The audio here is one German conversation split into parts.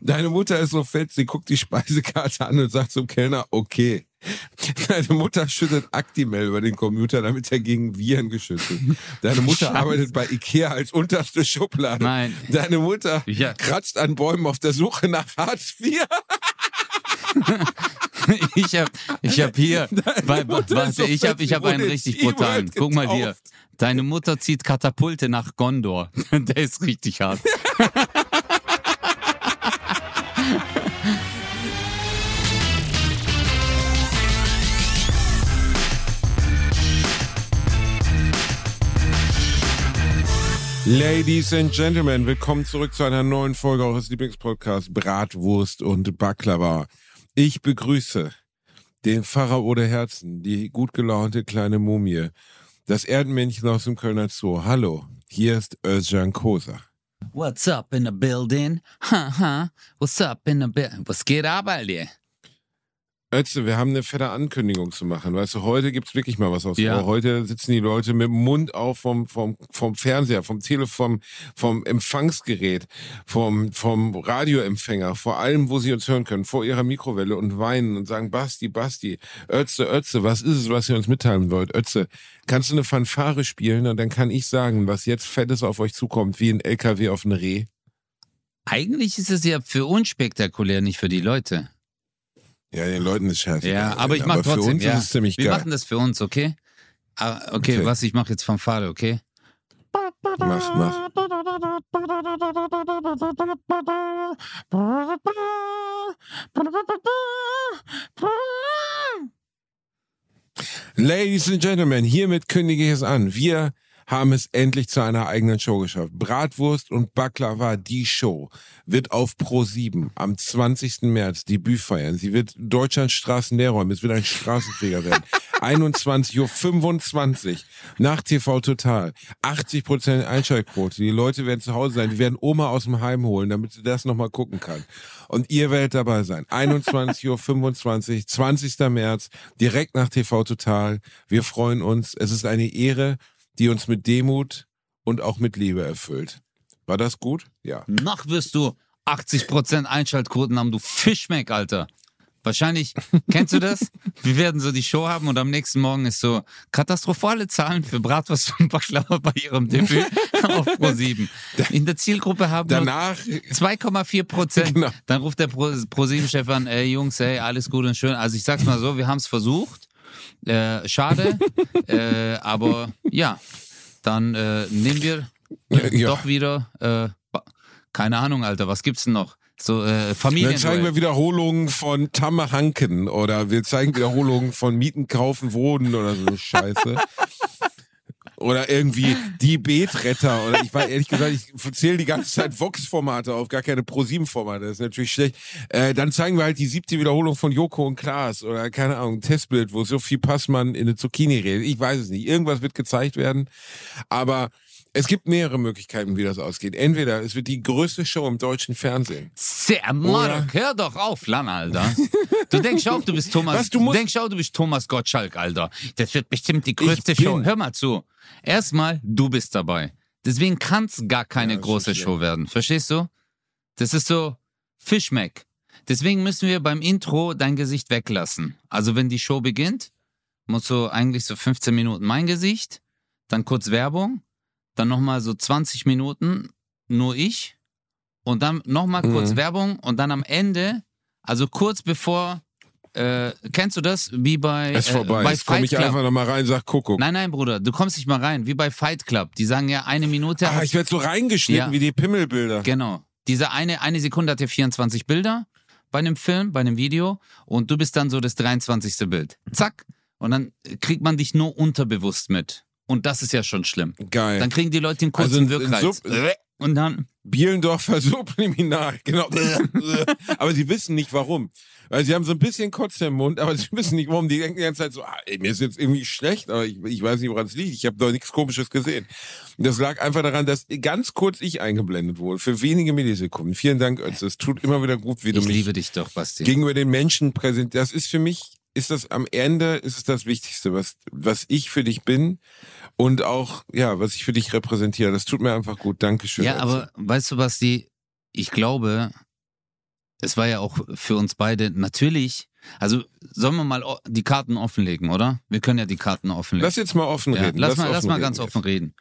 Deine Mutter ist so fett, sie guckt die Speisekarte an und sagt zum Kellner, okay. Deine Mutter schüttet Actimel über den Computer, damit er gegen Viren geschützt ist. Deine Mutter Scheiße. arbeitet bei Ikea als unterste Schublade. Nein. Deine Mutter Ja. kratzt an Bäumen auf der Suche nach Hartz IV. Ich hab, ich hab hier, warte, so ich hab, fett, ich sie hab einen richtig brutalen. Guck mal hier. Deine Mutter zieht Katapulte nach Gondor. Der ist richtig hart. Ladies and Gentlemen, willkommen zurück zu einer neuen Folge eures Lieblingspodcasts Bratwurst und Baklava. Ich begrüße den Pharao der Herzen, die gut gelaunte kleine Mumie, das Erdenmännchen aus dem Kölner Zoo. Hallo, hier ist Özcan Kosa. What's up in the building? Haha, what's up in the building? Was geht ab, Alter? Ötze, wir haben eine fette Ankündigung zu machen. Weißt du, heute gibt's wirklich mal was aufs Ja. Heute sitzen die Leute mit dem Mund auf vom, vom, vom Fernseher, vom Telefon, vom Empfangsgerät, vom, vom Radioempfänger, vor allem, wo sie uns hören können, vor ihrer Mikrowelle und weinen und sagen, Basti, Basti, Ötze, Ötze, was ist es, was ihr uns mitteilen wollt? Ötze, kannst du eine Fanfare spielen und dann kann ich sagen, was jetzt Fettes auf euch zukommt, wie ein LKW auf ein Reh? Eigentlich ist es ja für uns spektakulär, nicht für die Leute. Ja, den Leuten ist scheiße. Ja, aber ich mach für trotzdem. uns ja. ist es ziemlich Wir geil. machen das für uns, okay? Ah, okay, Okay. was ich mache jetzt vom Vater, okay? Mach, mach. Ladies and Gentlemen, hiermit kündige ich es an. Wir haben es endlich zu einer eigenen Show geschafft. Bratwurst und Baklava, die Show, wird auf Pro7 am 20. März Debüt feiern. Sie wird Deutschlands Straßen leer räumen. Es wird ein Straßenfeger werden. 21.25 Uhr nach TV Total. 80% Einschaltquote. Die Leute werden zu Hause sein. Die werden Oma aus dem Heim holen, damit sie das nochmal gucken kann. Und ihr werdet dabei sein. 21.25 Uhr, 20. März, direkt nach TV Total. Wir freuen uns. Es ist eine Ehre, die uns mit Demut und auch mit Liebe erfüllt. War das gut? Ja. Noch wirst du 80% Einschaltquoten haben, du Fischmeck, Alter. Wahrscheinlich, kennst du das? Wir werden so die Show haben und am nächsten Morgen ist so katastrophale Zahlen für Bratwurst und Baklava bei ihrem Debüt auf Pro7. In der Zielgruppe haben Danach, 2,4 Prozent. Genau. Dann ruft der Pro- Pro7-Chef an, ey Jungs, ey, alles gut und schön. Also ich sag's mal so, wir haben es versucht. Äh, schade. äh, aber ja, dann äh, nehmen wir äh, Ja. doch wieder, äh, keine Ahnung, Alter, was gibt's denn noch? So äh, Familien. dann zeigen wir Wiederholungen von Tamme Hanken oder wir zeigen Wiederholungen von Mieten, Kaufen, Wohnen oder so eine Scheiße. Oder irgendwie die Betretter oder ich war ehrlich gesagt, ich zähle die ganze Zeit Vox-Formate auf, gar keine Pro-7-Formate, das ist natürlich schlecht. Äh, dann zeigen wir halt die siebte Wiederholung von Joko und Klaas oder keine Ahnung, ein Testbild, wo Sophie Passmann in eine Zucchini redet. Ich weiß es nicht. Irgendwas wird gezeigt werden, aber es gibt mehrere Möglichkeiten, wie das ausgeht. Entweder es wird die größte Show im deutschen Fernsehen. Sehr Mark, hör doch auf, Lan, Alter. Du denkst auch, du bist Thomas. Was, du du, musst- denkst auch, du bist Thomas Gottschalk, Alter. Das wird bestimmt die größte Show. Hör mal zu. Erstmal, du bist dabei. Deswegen kann es gar keine Ja, große. Show werden. Verstehst du? Das ist so Fischmeck. Deswegen müssen wir beim Intro dein Gesicht weglassen. Also wenn die Show beginnt, muss so eigentlich so 15 Minuten mein Gesicht, dann kurz Werbung, dann nochmal so 20 Minuten nur ich und dann nochmal kurz Mhm. Werbung und dann am Ende, also kurz bevor, äh, kennst du das? Wie bei, Es ist äh, vorbei. bei Jetzt komme ich Club. einfach nochmal rein und sag Kuckuck. Nein, nein, Bruder, du kommst nicht mal rein, wie bei Fight Club. Die sagen ja eine Minute. Ah, ich werde so reingeschnitten Ja. wie die Pimmelbilder. Genau. Diese eine, eine Sekunde hat ja 24 Bilder bei einem Film, bei einem Video und du bist dann so das 23. Bild. Zack. Und dann kriegt man dich nur unterbewusst mit. Und das ist ja schon schlimm. Geil. Dann kriegen die Leute den kurzen Also Wirkreiz. Sub- und dann, Bielendorfer Subliminal, genau. aber sie wissen nicht warum. Weil sie haben so ein bisschen Kotze im Mund, aber sie wissen nicht warum. Die denken die ganze Zeit so, ah, ey, mir ist jetzt irgendwie schlecht, aber ich, ich weiß nicht, woran es liegt. Ich habe doch nichts Komisches gesehen. Und das lag einfach daran, dass ganz kurz ich eingeblendet wurde, für wenige Millisekunden. Vielen Dank, Ötze. Es tut immer wieder gut, wie du ich mich liebe dich doch, Basti. gegenüber den Menschen präsent. Das ist für mich, ist das am Ende, ist es das Wichtigste, was, was ich für dich bin und auch, ja, was ich für dich repräsentiere. Das tut mir einfach gut. Dankeschön. Ja, aber weißt du, Basti, ich glaube, es war ja auch für uns beide natürlich, also sollen wir mal die Karten offenlegen, oder? Wir können ja die Karten offenlegen. Lass jetzt mal offen ja, reden. lass, mal, lass offen mal reden ganz jetzt. offen reden.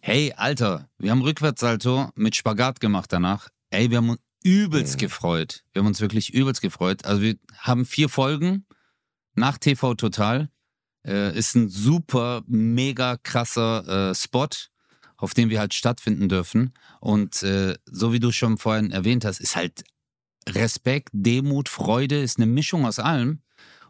Hey, Alter, wir haben Rückwärtssalto mit Spagat gemacht danach. Ey, wir haben übelst Mhm. gefreut. Wir haben uns wirklich übelst gefreut. Also wir haben vier Folgen nach TV Total. Äh, ist ein super, mega krasser äh, Spot, auf dem wir halt stattfinden dürfen. Und äh, so wie du schon vorhin erwähnt hast, ist halt Respekt, Demut, Freude, ist eine Mischung aus allem.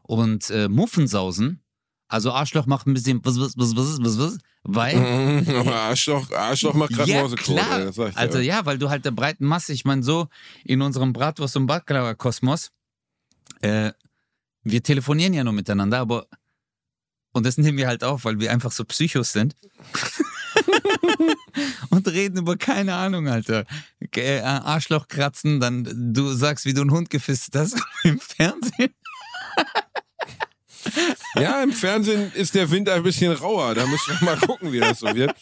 Und äh, Muffensausen, also Arschloch macht ein bisschen was, was, was, was, was, was, weil. Mhm, aber Arschloch, Arschloch macht gerade Ja, klar. ey, ich. Also ja, weil du halt der breiten Masse, ich meine, so in unserem Bratwurst- und Baklava-Kosmos, äh, wir telefonieren ja nur miteinander, aber und das nehmen wir halt auf, weil wir einfach so Psychos sind. und reden über keine Ahnung, Alter. Äh, Arschloch kratzen, dann du sagst, wie du einen Hund gefisst hast im Fernsehen. Ja, im Fernsehen ist der Wind ein bisschen rauer. Da müssen wir mal gucken, wie das so wird.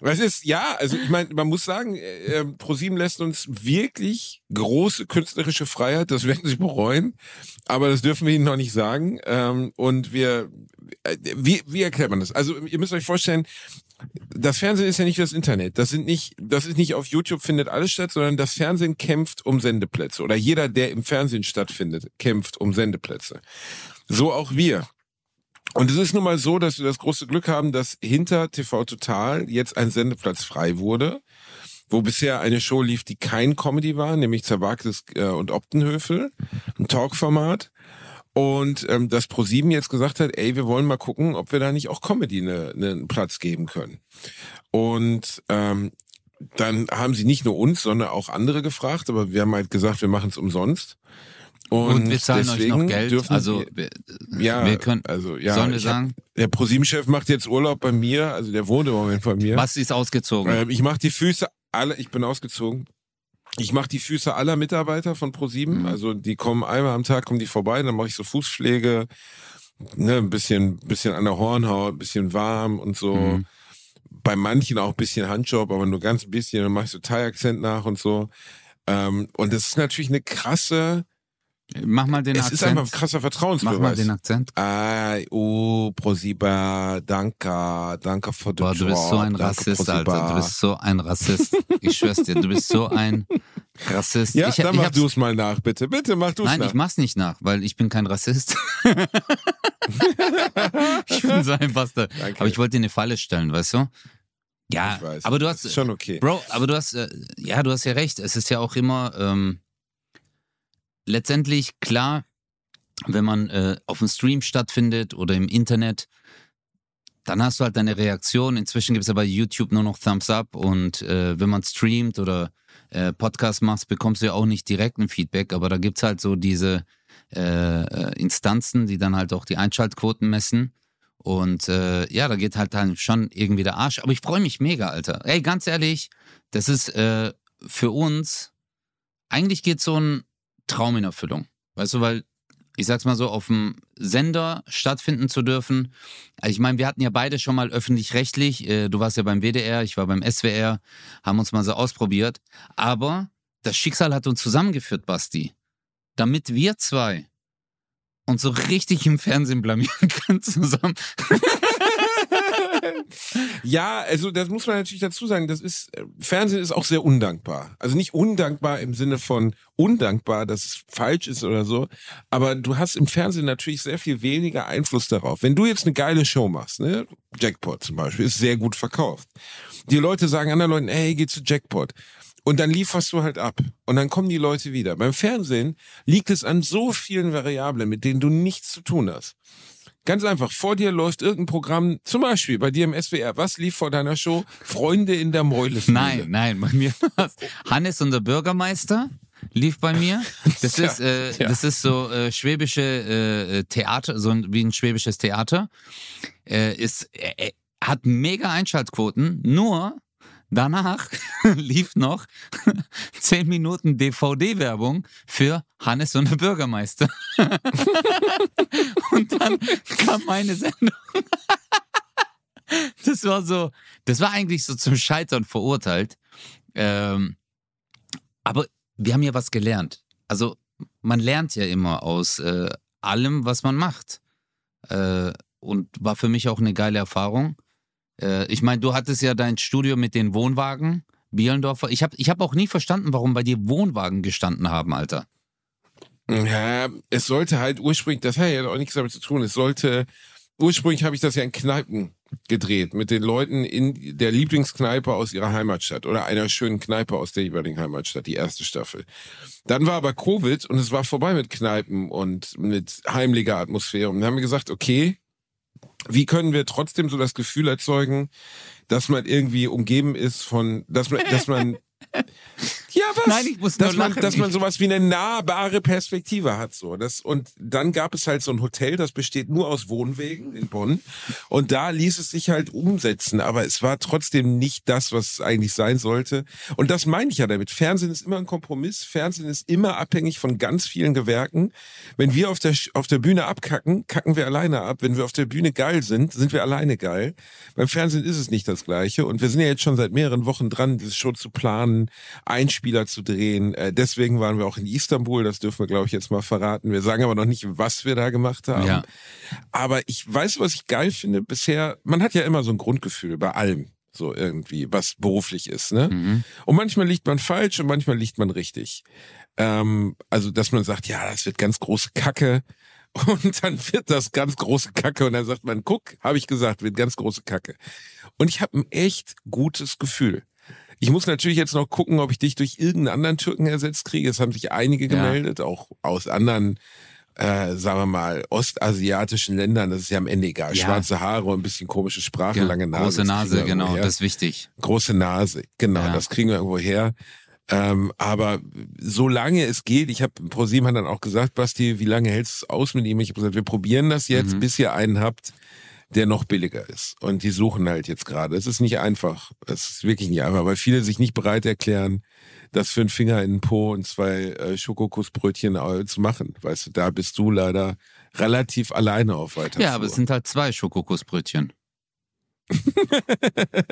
Was ist, ja, also ich meine, man muss sagen, äh, ProSieben lässt uns wirklich große künstlerische Freiheit. Das werden sie bereuen. Aber das dürfen wir ihnen noch nicht sagen. Ähm, und wir, äh, wie, wie erklärt man das? Also ihr müsst euch vorstellen, das Fernsehen ist ja nicht das Internet. Das sind nicht, das ist nicht auf YouTube findet alles statt, sondern das Fernsehen kämpft um Sendeplätze. Oder jeder, der im Fernsehen stattfindet, kämpft um Sendeplätze. So auch wir. Und es ist nun mal so, dass wir das große Glück haben, dass hinter TV Total jetzt ein Sendeplatz frei wurde, wo bisher eine Show lief, die kein Comedy war, nämlich Zerwagtes äh, und Optenhöfel, ein Talkformat. Und ähm, dass ProSieben jetzt gesagt hat, ey, wir wollen mal gucken, ob wir da nicht auch Comedy ne, ne, einen Platz geben können. Und ähm, dann haben sie nicht nur uns, sondern auch andere gefragt, aber wir haben halt gesagt, wir machen es umsonst. Und, Und, wir zahlen euch noch Geld. dürfen Also wir, ja, wir können, also ja, sollen wir ich hab- sagen, der ProSieben-Chef macht jetzt Urlaub bei mir, also der wohnt im Moment bei mir. Basti ist ausgezogen. Ähm, ich mache die Füße alle, ich bin ausgezogen. Ich mache die Füße aller Mitarbeiter von ProSieben. Mhm. Also die kommen einmal am Tag, kommen die vorbei, dann mache ich so Fußpflege, ne, ein bisschen, bisschen an der Hornhaut, ein bisschen warm und so. Mhm. Bei manchen auch ein bisschen Handjob, aber nur ganz ein bisschen. Dann mache ich so Thai-Akzent nach und so. Ähm, und das ist natürlich eine krasse, Mach mal den es Akzent. ist einfach ein krasser Mach mal Vertrauensbeweis. den Akzent. Ah, oh, Prosiba, danke, danke für den Boah, du bist so ein danke, Rassist, Prosiba. Alter. Du bist so ein Rassist. Ich schwör's dir, du bist so ein Rassist. Ja, ich, dann ich mach du es mal nach, bitte. Bitte mach du es Nein, nach. ich mach's nicht nach, weil ich bin kein Rassist. ich bin so ein Bastard. Danke. Aber ich wollte dir eine Falle stellen, weißt du? Ja, Ich weiß. aber du hast, schon okay. Bro, aber du hast, äh, ja, du hast ja recht. Es ist ja auch immer ähm, letztendlich klar, wenn man äh, auf dem Stream stattfindet oder im Internet, dann hast du halt deine Reaktion. Inzwischen gibt es ja bei YouTube nur noch Thumbs Up und äh, wenn man streamt oder äh, Podcast machst, bekommst du ja auch nicht direkt ein Feedback, aber da gibt's halt so diese äh, äh, Instanzen, die dann halt auch die Einschaltquoten messen. Und äh, ja, da geht halt dann schon irgendwie der Arsch. Aber ich freue mich mega, Alter. Ey, ganz ehrlich, das ist äh, für uns, eigentlich geht so ein Traum in Erfüllung. Weißt du, weil ich sag's mal so, auf dem Sender stattfinden zu dürfen. Also ich meine, wir hatten ja beide schon mal öffentlich-rechtlich. Äh, du warst ja beim WDR, ich war beim SWR, haben uns mal so ausprobiert. Aber das Schicksal hat uns zusammengeführt, Basti. Damit wir zwei uns so richtig im Fernsehen blamieren können zusammen. Ja, also das muss man natürlich dazu sagen, das ist, äh, Fernsehen ist auch sehr undankbar. Also nicht undankbar im Sinne von undankbar, dass es falsch ist oder so, aber du hast im Fernsehen natürlich sehr viel weniger Einfluss darauf. Wenn du jetzt eine geile Show machst, ne, Jackpot zum Beispiel, ist sehr gut verkauft. Die Leute sagen anderen Leuten, hey, geh zu Jackpot. Und dann lieferst du halt ab. Und dann kommen die Leute wieder. Beim Fernsehen liegt es an so vielen Variablen, mit denen du nichts zu tun hast. Ganz einfach, vor dir läuft irgendein Programm, zum Beispiel bei dir im SWR. Was lief vor deiner Show? Freunde in der Mäulesmühle. Nein, nein, bei mir war's Hannes und der Bürgermeister lief bei mir. Das Tja, ist, äh, tja. das ist so äh, schwäbische äh, Theater, so ein, wie ein schwäbisches Theater. Äh, ist, äh, hat mega Einschaltquoten, nur danach lief noch 10 Minuten DVD-Werbung für Hannes und der Bürgermeister. und dann kam meine Sendung. Das war so, das war eigentlich so zum Scheitern verurteilt. Ähm, aber wir haben ja was gelernt. Also man lernt ja immer aus äh, allem, was man macht. Äh, und war für mich auch eine geile Erfahrung. Äh, ich meine, du hattest ja dein Studio mit den Wohnwagen, Bielendorfer. Ich habe ich hab auch nie verstanden, warum bei dir Wohnwagen gestanden haben, Alter. Ja, es sollte halt ursprünglich, das hat ja auch nichts damit zu tun, es sollte, ursprünglich habe ich das ja in Kneipen gedreht, mit den Leuten in der Lieblingskneipe aus ihrer Heimatstadt oder einer schönen Kneipe aus der jeweiligen Heimatstadt, die erste Staffel. Dann war aber Covid und es war vorbei mit Kneipen und mit heimlicher Atmosphäre. Und dann haben wir gesagt, okay, wie können wir trotzdem so das Gefühl erzeugen, dass man irgendwie umgeben ist von, dass man, dass man ja, was? Nein, ich muss dass nur man, lachen. dass man sowas wie eine nahbare Perspektive hat, so. Das, und dann gab es halt so ein Hotel, das besteht nur aus Wohnwegen in Bonn. Und da ließ es sich halt umsetzen. Aber es war trotzdem nicht das, was es eigentlich sein sollte. Und das meine ich ja damit. Fernsehen ist immer ein Kompromiss. Fernsehen ist immer abhängig von ganz vielen Gewerken. Wenn wir auf der, auf der Bühne abkacken, kacken wir alleine ab. Wenn wir auf der Bühne geil sind, sind wir alleine geil. Beim Fernsehen ist es nicht das Gleiche. Und wir sind ja jetzt schon seit mehreren Wochen dran, das Show zu planen, Einspieler zu drehen. Äh, deswegen waren wir auch in Istanbul. Das dürfen wir, glaube ich, jetzt mal verraten. Wir sagen aber noch nicht, was wir da gemacht haben. Ja. Aber ich weiß, was ich geil finde bisher. Man hat ja immer so ein Grundgefühl bei allem. So irgendwie, was beruflich ist, ne? Mhm. Und manchmal liegt man falsch und manchmal liegt man richtig. Ähm, also, dass man sagt, ja, das wird ganz große Kacke. Und dann wird das ganz große Kacke. Und dann sagt man, guck, habe ich gesagt, wird ganz große Kacke. Und ich habe ein echt gutes Gefühl. Ich muss natürlich jetzt noch gucken, ob ich dich durch irgendeinen anderen Türken ersetzt kriege. Es haben sich einige gemeldet, auch aus anderen, äh, sagen wir mal, ostasiatischen Ländern. Das ist ja am Ende egal. Ja. Schwarze Haare und ein bisschen komische Sprache, Ja, lange Nase. große Nase, genau, her. das ist wichtig. Große Nase, genau, Ja. das kriegen wir irgendwo her. Ähm, aber solange es geht, ich habe ProSieben hat dann auch gesagt, Basti, wie lange hältst du es aus mit ihm? Ich habe gesagt, wir probieren das jetzt, Mhm. bis ihr einen habt, der noch billiger ist. Und die suchen halt jetzt gerade. Es ist nicht einfach. Es ist wirklich nicht einfach, weil viele sich nicht bereit erklären, das für einen Finger in den Po und zwei äh, Schokokussbrötchen äh, zu machen. Weißt du, da bist du leider relativ alleine auf weiter. Ja, aber es sind halt zwei Schokokussbrötchen.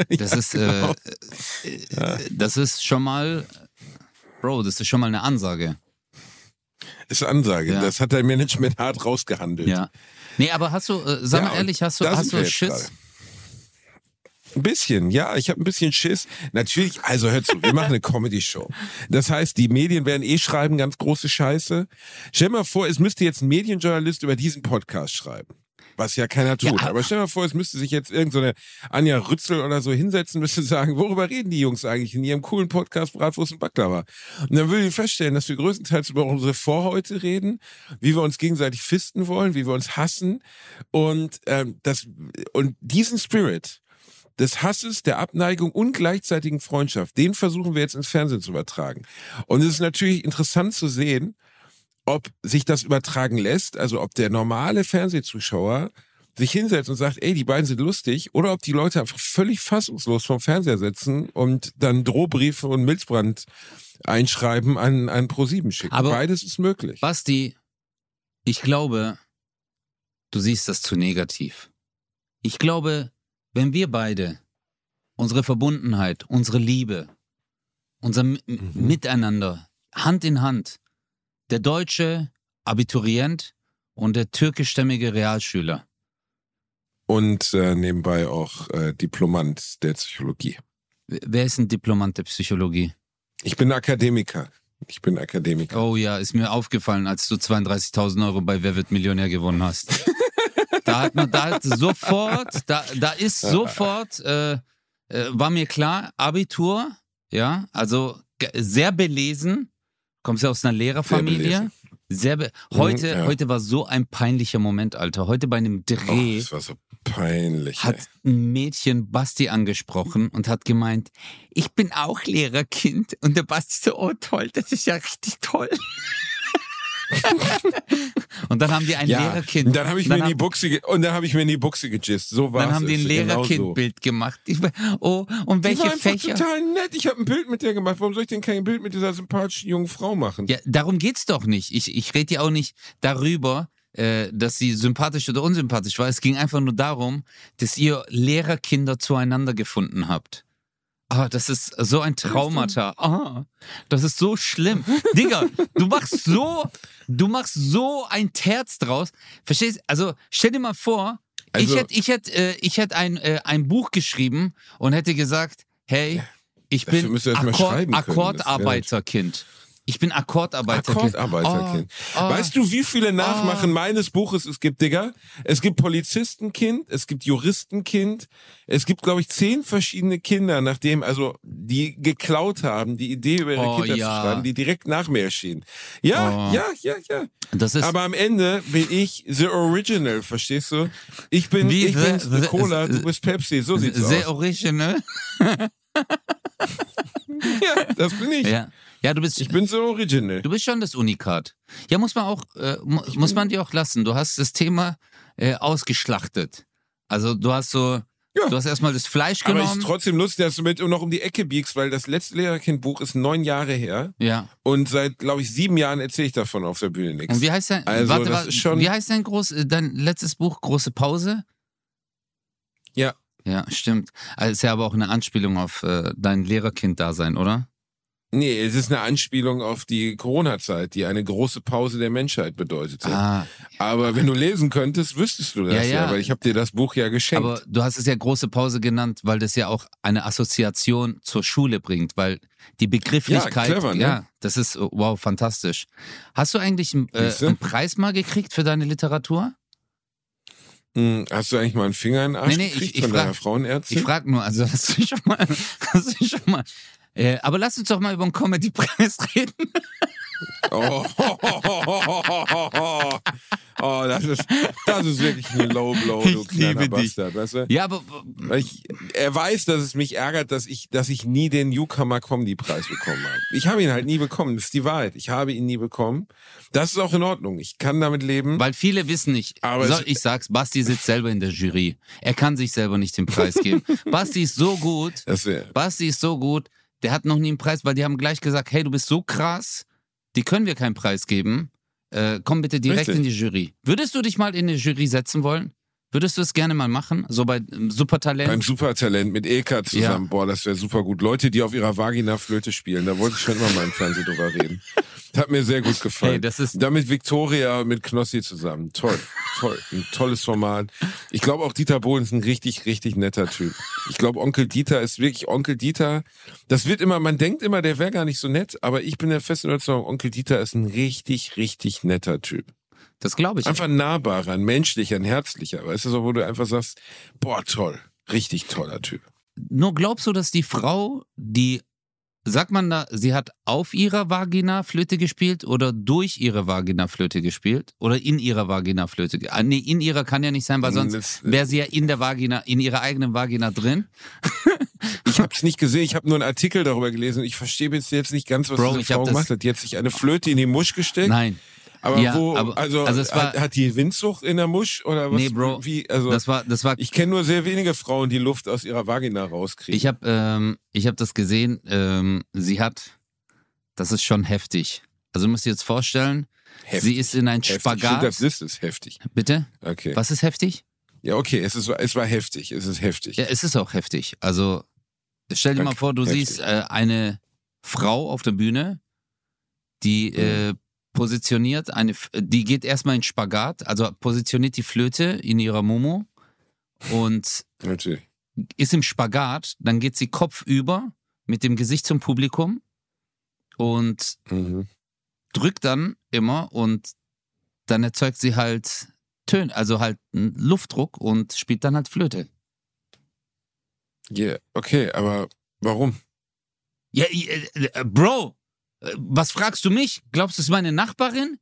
Das ist, äh, genau. äh, das ist schon mal, Bro, das ist schon mal eine Ansage. Ist Ansage. Ja. Das hat dein Management hart rausgehandelt. Ja. Nee, aber hast du, äh, sag Ja, mal ehrlich, hast du, hast du Schiss? Ein bisschen, ja, ich habe ein bisschen Schiss. Natürlich, also hör zu, wir machen eine Comedy-Show. Das heißt, die Medien werden eh schreiben, ganz große Scheiße. Stell mal vor, es müsste jetzt ein Medienjournalist über diesen Podcast schreiben. Was ja keiner tut. Ja, aber stell mal vor, es müsste sich jetzt irgendeine so Anja Rützel oder so hinsetzen, müsste sagen, worüber reden die Jungs eigentlich in ihrem coolen Podcast Bratwurst und Baklava? Und dann würde ich feststellen, dass wir größtenteils über unsere Vorhäute reden, wie wir uns gegenseitig fisten wollen, wie wir uns hassen und ähm, das und diesen Spirit des Hasses, der Abneigung und gleichzeitigen Freundschaft, den versuchen wir jetzt ins Fernsehen zu übertragen. Und es ist natürlich interessant zu sehen, ob sich das übertragen lässt, also ob der normale Fernsehzuschauer sich hinsetzt und sagt, ey, die beiden sind lustig, oder ob die Leute einfach völlig fassungslos vom Fernseher sitzen und dann Drohbriefe und Milzbrand einschreiben an, an ProSieben schicken. Aber- Beides ist möglich. Basti, ich glaube, du siehst das zu negativ. Ich glaube, wenn wir beide unsere Verbundenheit, unsere Liebe, unser M Mhm. Miteinander, Hand in Hand, der deutsche Abiturient und der türkischstämmige Realschüler, Und äh, nebenbei auch äh, Diplomant der Psychologie. wer ist ein Diplomant der Psychologie? Ich bin Akademiker. Ich bin Akademiker. Oh ja, ist mir aufgefallen, als du 32.000 Euro bei Wer wird Millionär gewonnen hast. da hat man, da hat sofort, da, da ist sofort, äh, äh, war mir klar, Abitur, ja, also sehr belesen, kommst ja aus einer Lehrerfamilie. belesen. Sehr be heute, ja. heute war so ein peinlicher Moment, Alter. Heute bei einem Oh, Dreh das war so peinlich. hat ey. ein Mädchen Basti angesprochen und hat gemeint, ich bin auch Lehrerkind. Und der Basti so, oh toll, das ist ja richtig toll. und dann haben die ein ja, Lehrerkind. dann habe ich dann mir in die Buchse und dann habe ich mir in die Buchse gejist. So war Dann haben die ein Genau Lehrerkindbild gemacht. Ich, oh, und Die war welche Fächer? total nett. Ich habe ein Bild mit der gemacht. Warum soll ich denn kein Bild mit dieser sympathischen jungen Frau machen? Ja, darum geht's doch nicht. Ich, ich rede ja auch nicht darüber, äh, dass sie sympathisch oder unsympathisch war. Es ging einfach nur darum, dass ihr Lehrerkinder zueinander gefunden habt. Ah, das ist so ein Traumata. Ah, das ist so schlimm. Digga, du machst so, du machst so ein Terz draus. Verstehst? Also stell dir mal vor, ich Also- hätte ich hätt, äh, ich hätt ein, äh, ein Buch geschrieben und hätte gesagt, hey, ich bin Akkord, Akkordarbeiterkind. Ich bin Akkordarbeiterkind. Akkordarbeiterkind. Oh, oh. Weißt du, wie viele Nachmachen meines Buches es gibt, Digga? Es gibt Polizistenkind, es gibt Juristenkind, es gibt, glaube ich, zehn verschiedene Kinder, nachdem, also, die geklaut haben, die Idee über ihre Oh, Kinder ja. zu schreiben, die direkt nach mir erschienen. Ja, Oh. ja, ja, ja. Das ist Aber am Ende bin ich the original, verstehst du? Ich bin, Wie ich the- bin the- Cola, du bist Pepsi, so sieht's sehr aus. original. Ja, das bin ich. Ja. Ja, du bist Ich bin so original. Du bist schon das Unikat. Ja, muss man auch, äh, mu muss man dir auch lassen. Du hast das Thema äh, ausgeschlachtet. Also du hast so, Ja. du hast erstmal das Fleisch Aber es genommen. ist trotzdem lustig, dass du mit noch um die Ecke biegst, weil das letzte Lehrerkind-Buch ist neun Jahre her ja. und seit, glaube ich, sieben Jahren erzähle ich davon auf der Bühne nichts. Und wie heißt dein, Also, warte, das warte, ist schon- wie heißt dein groß, äh, dein letztes Buch, Große Pause? Ja. Ja, stimmt. Also ist ja aber auch eine Anspielung auf äh, dein Lehrerkind-Dasein, oder? Nee, es ist eine Anspielung auf die Corona-Zeit, die eine große Pause der Menschheit bedeutete. Ah, Aber wenn du lesen könntest, wüsstest du das Ja, ja, ja. weil ich habe dir das Buch ja geschenkt. aber du hast es ja große Pause genannt, weil das ja auch eine Assoziation zur Schule bringt, weil die Begrifflichkeit, Ja, clever, ne? ja das ist wow, fantastisch. Hast du eigentlich einen, äh, einen Preis mal gekriegt für deine Literatur? Hm, hast du eigentlich mal einen Finger in den Arsch Nee, nee, ich- ich von frag- deiner Frauenärztin? Ich frage nur, also hast du schon mal, hast du schon mal. Äh, aber lass uns doch mal über den Comedy-Preis reden. Oh, oh, das ist, das ist wirklich ein Low Blow, du Ich kleiner. Bastard, weißt du? Ja, aber Ich, er weiß, dass es mich ärgert, dass ich, dass ich nie den Newcomer Comedy Preis bekommen habe. Ich habe ihn halt nie bekommen. Das ist die Wahrheit. Ich habe ihn nie bekommen. Das ist auch in Ordnung. Ich kann damit leben. weil viele wissen nicht. Aber so, ich sag's, Basti sitzt selber in der Jury. Er kann sich selber nicht den Preis geben. Basti ist so gut. Das wär, Basti ist so gut. Der hat noch nie einen Preis, weil die haben gleich gesagt, hey, du bist so krass, die können wir keinen Preis geben. Äh, komm bitte direkt Richtig. in die Jury. Würdest du dich mal in eine Jury setzen wollen? Würdest du es gerne mal machen? So bei ähm, Supertalent? beim Supertalent mit Eka zusammen. Boah, das wäre super gut. Leute, die auf ihrer Vagina Flöte spielen. Da wollte ich schon immer mal im Fernsehen drüber reden. Das hat mir sehr gut gefallen. Hey, das ist- da mit Victoria, mit Knossi zusammen. Toll, toll. Ein tolles Format. Ich glaube auch Dieter Bohlen ist ein richtig, richtig netter Typ. Ich glaube Onkel Dieter ist wirklich Onkel Dieter. Das wird immer, man denkt immer, der wäre gar nicht so nett, aber ich bin der festen Überzeugung, Onkel Dieter ist ein richtig, richtig netter Typ. Das glaube ich. Einfach ein nahbarer, ein menschlicher, ein herzlicher. Weißt du, so, wo du einfach sagst, boah, toll. Richtig toller Typ. Nur glaubst du, dass die Frau, die, sagt man da, sie hat auf ihrer Vagina Flöte gespielt oder durch ihre Vagina Flöte gespielt? Oder in ihrer Vagina Flöte? Ah, nee, in ihrer kann ja nicht sein, weil sonst Das- wäre sie ja in der Vagina, in ihrer eigenen Vagina drin. Ich habe es nicht gesehen, ich habe nur einen Artikel darüber gelesen. Ich verstehe bis jetzt nicht ganz, was Bro, diese Frau gemacht hat. Die hat sich eine Flöte in die Musch gesteckt. Nein. Aber Ja, wo, aber- also, also war- hat, hat die Windsucht in der Musch oder was? Nee, Bro, Wie, also, Das war, das war ich kenne nur sehr wenige Frauen, die Luft aus ihrer Vagina rauskriegen. Ich habe ähm, ich hab das gesehen. Ähm, sie hat, das ist schon heftig. Also müsst ihr jetzt vorstellen, Heftig. sie ist in ein heftig. Spagat. Stimmt, das ist heftig. Bitte? Okay. Was ist heftig? Ja, okay, es, ist, es war heftig. Es ist heftig. Ja, es ist auch heftig. Also stell dir mal Okay, vor, du heftig. siehst äh, eine Frau auf der Bühne, die Mhm. äh, positioniert eine, die geht erstmal in Spagat, also positioniert die Flöte in ihrer Momo und Natürlich. ist im Spagat, dann geht sie kopfüber mit dem Gesicht zum Publikum und Mhm. drückt dann immer und dann erzeugt sie halt Töne, also halt einen Luftdruck und spielt dann halt Flöte. Yeah, okay, aber warum? Ja, äh, äh, Bro, was fragst du mich? Glaubst du, es ist meine Nachbarin?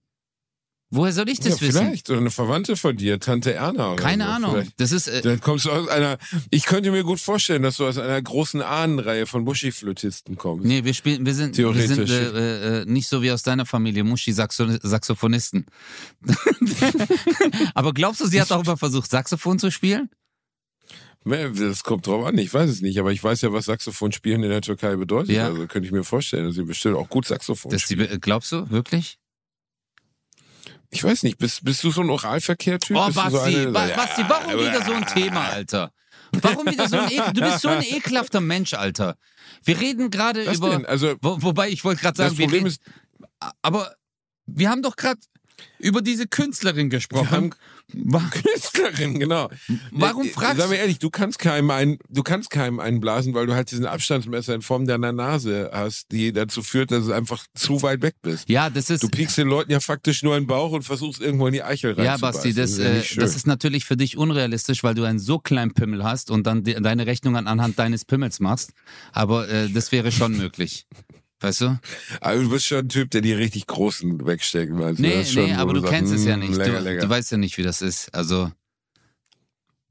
Woher soll ich das ja, wissen? vielleicht. Oder eine Verwandte von dir, Tante Erna. Oder Keine so. Ahnung. Vielleicht. Das ist, äh, Dann kommst du aus einer. Ich könnte mir gut vorstellen, dass du aus einer großen Ahnenreihe von Muschi-Flötisten kommst. nee, wir spielen, wir sind, wir sind Theoretisch. äh, äh, nicht so wie aus deiner Familie, Muschi-Saxophonisten. Aber glaubst du, sie hat auch mal versucht, Saxophon zu spielen? Das kommt drauf an, ich weiß es nicht, aber ich weiß ja, was Saxophon spielen in der Türkei bedeutet. Ja. Also könnte ich mir vorstellen, dass sie bestimmt auch gut Saxophon Das die, spielen. äh, glaubst du, wirklich? Ich weiß nicht, bist, bist du so ein Oralverkehr-Typ? Oh, Basti, so eine- Ba- Basti, warum wieder so ein Thema, Alter? Warum wieder so ein Ekel? Du bist so ein ekelhafter Mensch, Alter. Wir reden gerade über. denn? Also, Wo, wobei ich wollte gerade das sagen, wir Problem reden, ist, aber wir haben doch gerade über diese Künstlerin gesprochen. haben Künstlerin, genau. Warum Äh, fragst Sag mir ehrlich, du kannst keinem ein, du kannst keinem einblasen, weil du halt diesen Abstandsmesser in Form deiner Nase hast, die dazu führt, dass du einfach zu weit weg bist. Ja, das ist. Du piekst den Leuten ja faktisch nur in den Bauch und versuchst irgendwo in die Eichel rein Ja, Basti, das, ist ja äh, das ist natürlich für dich unrealistisch, weil du einen so kleinen Pimmel hast und dann de deine Rechnungen anhand deines Pimmels machst. Aber äh, das wäre schon möglich. Weißt du? Aber du bist schon ein Typ, der die richtig großen wegstecken du? Nee, nee, aber du sagst, kennst es ja nicht. Lecker, Du, lecker. du weißt ja nicht, wie das ist. Also,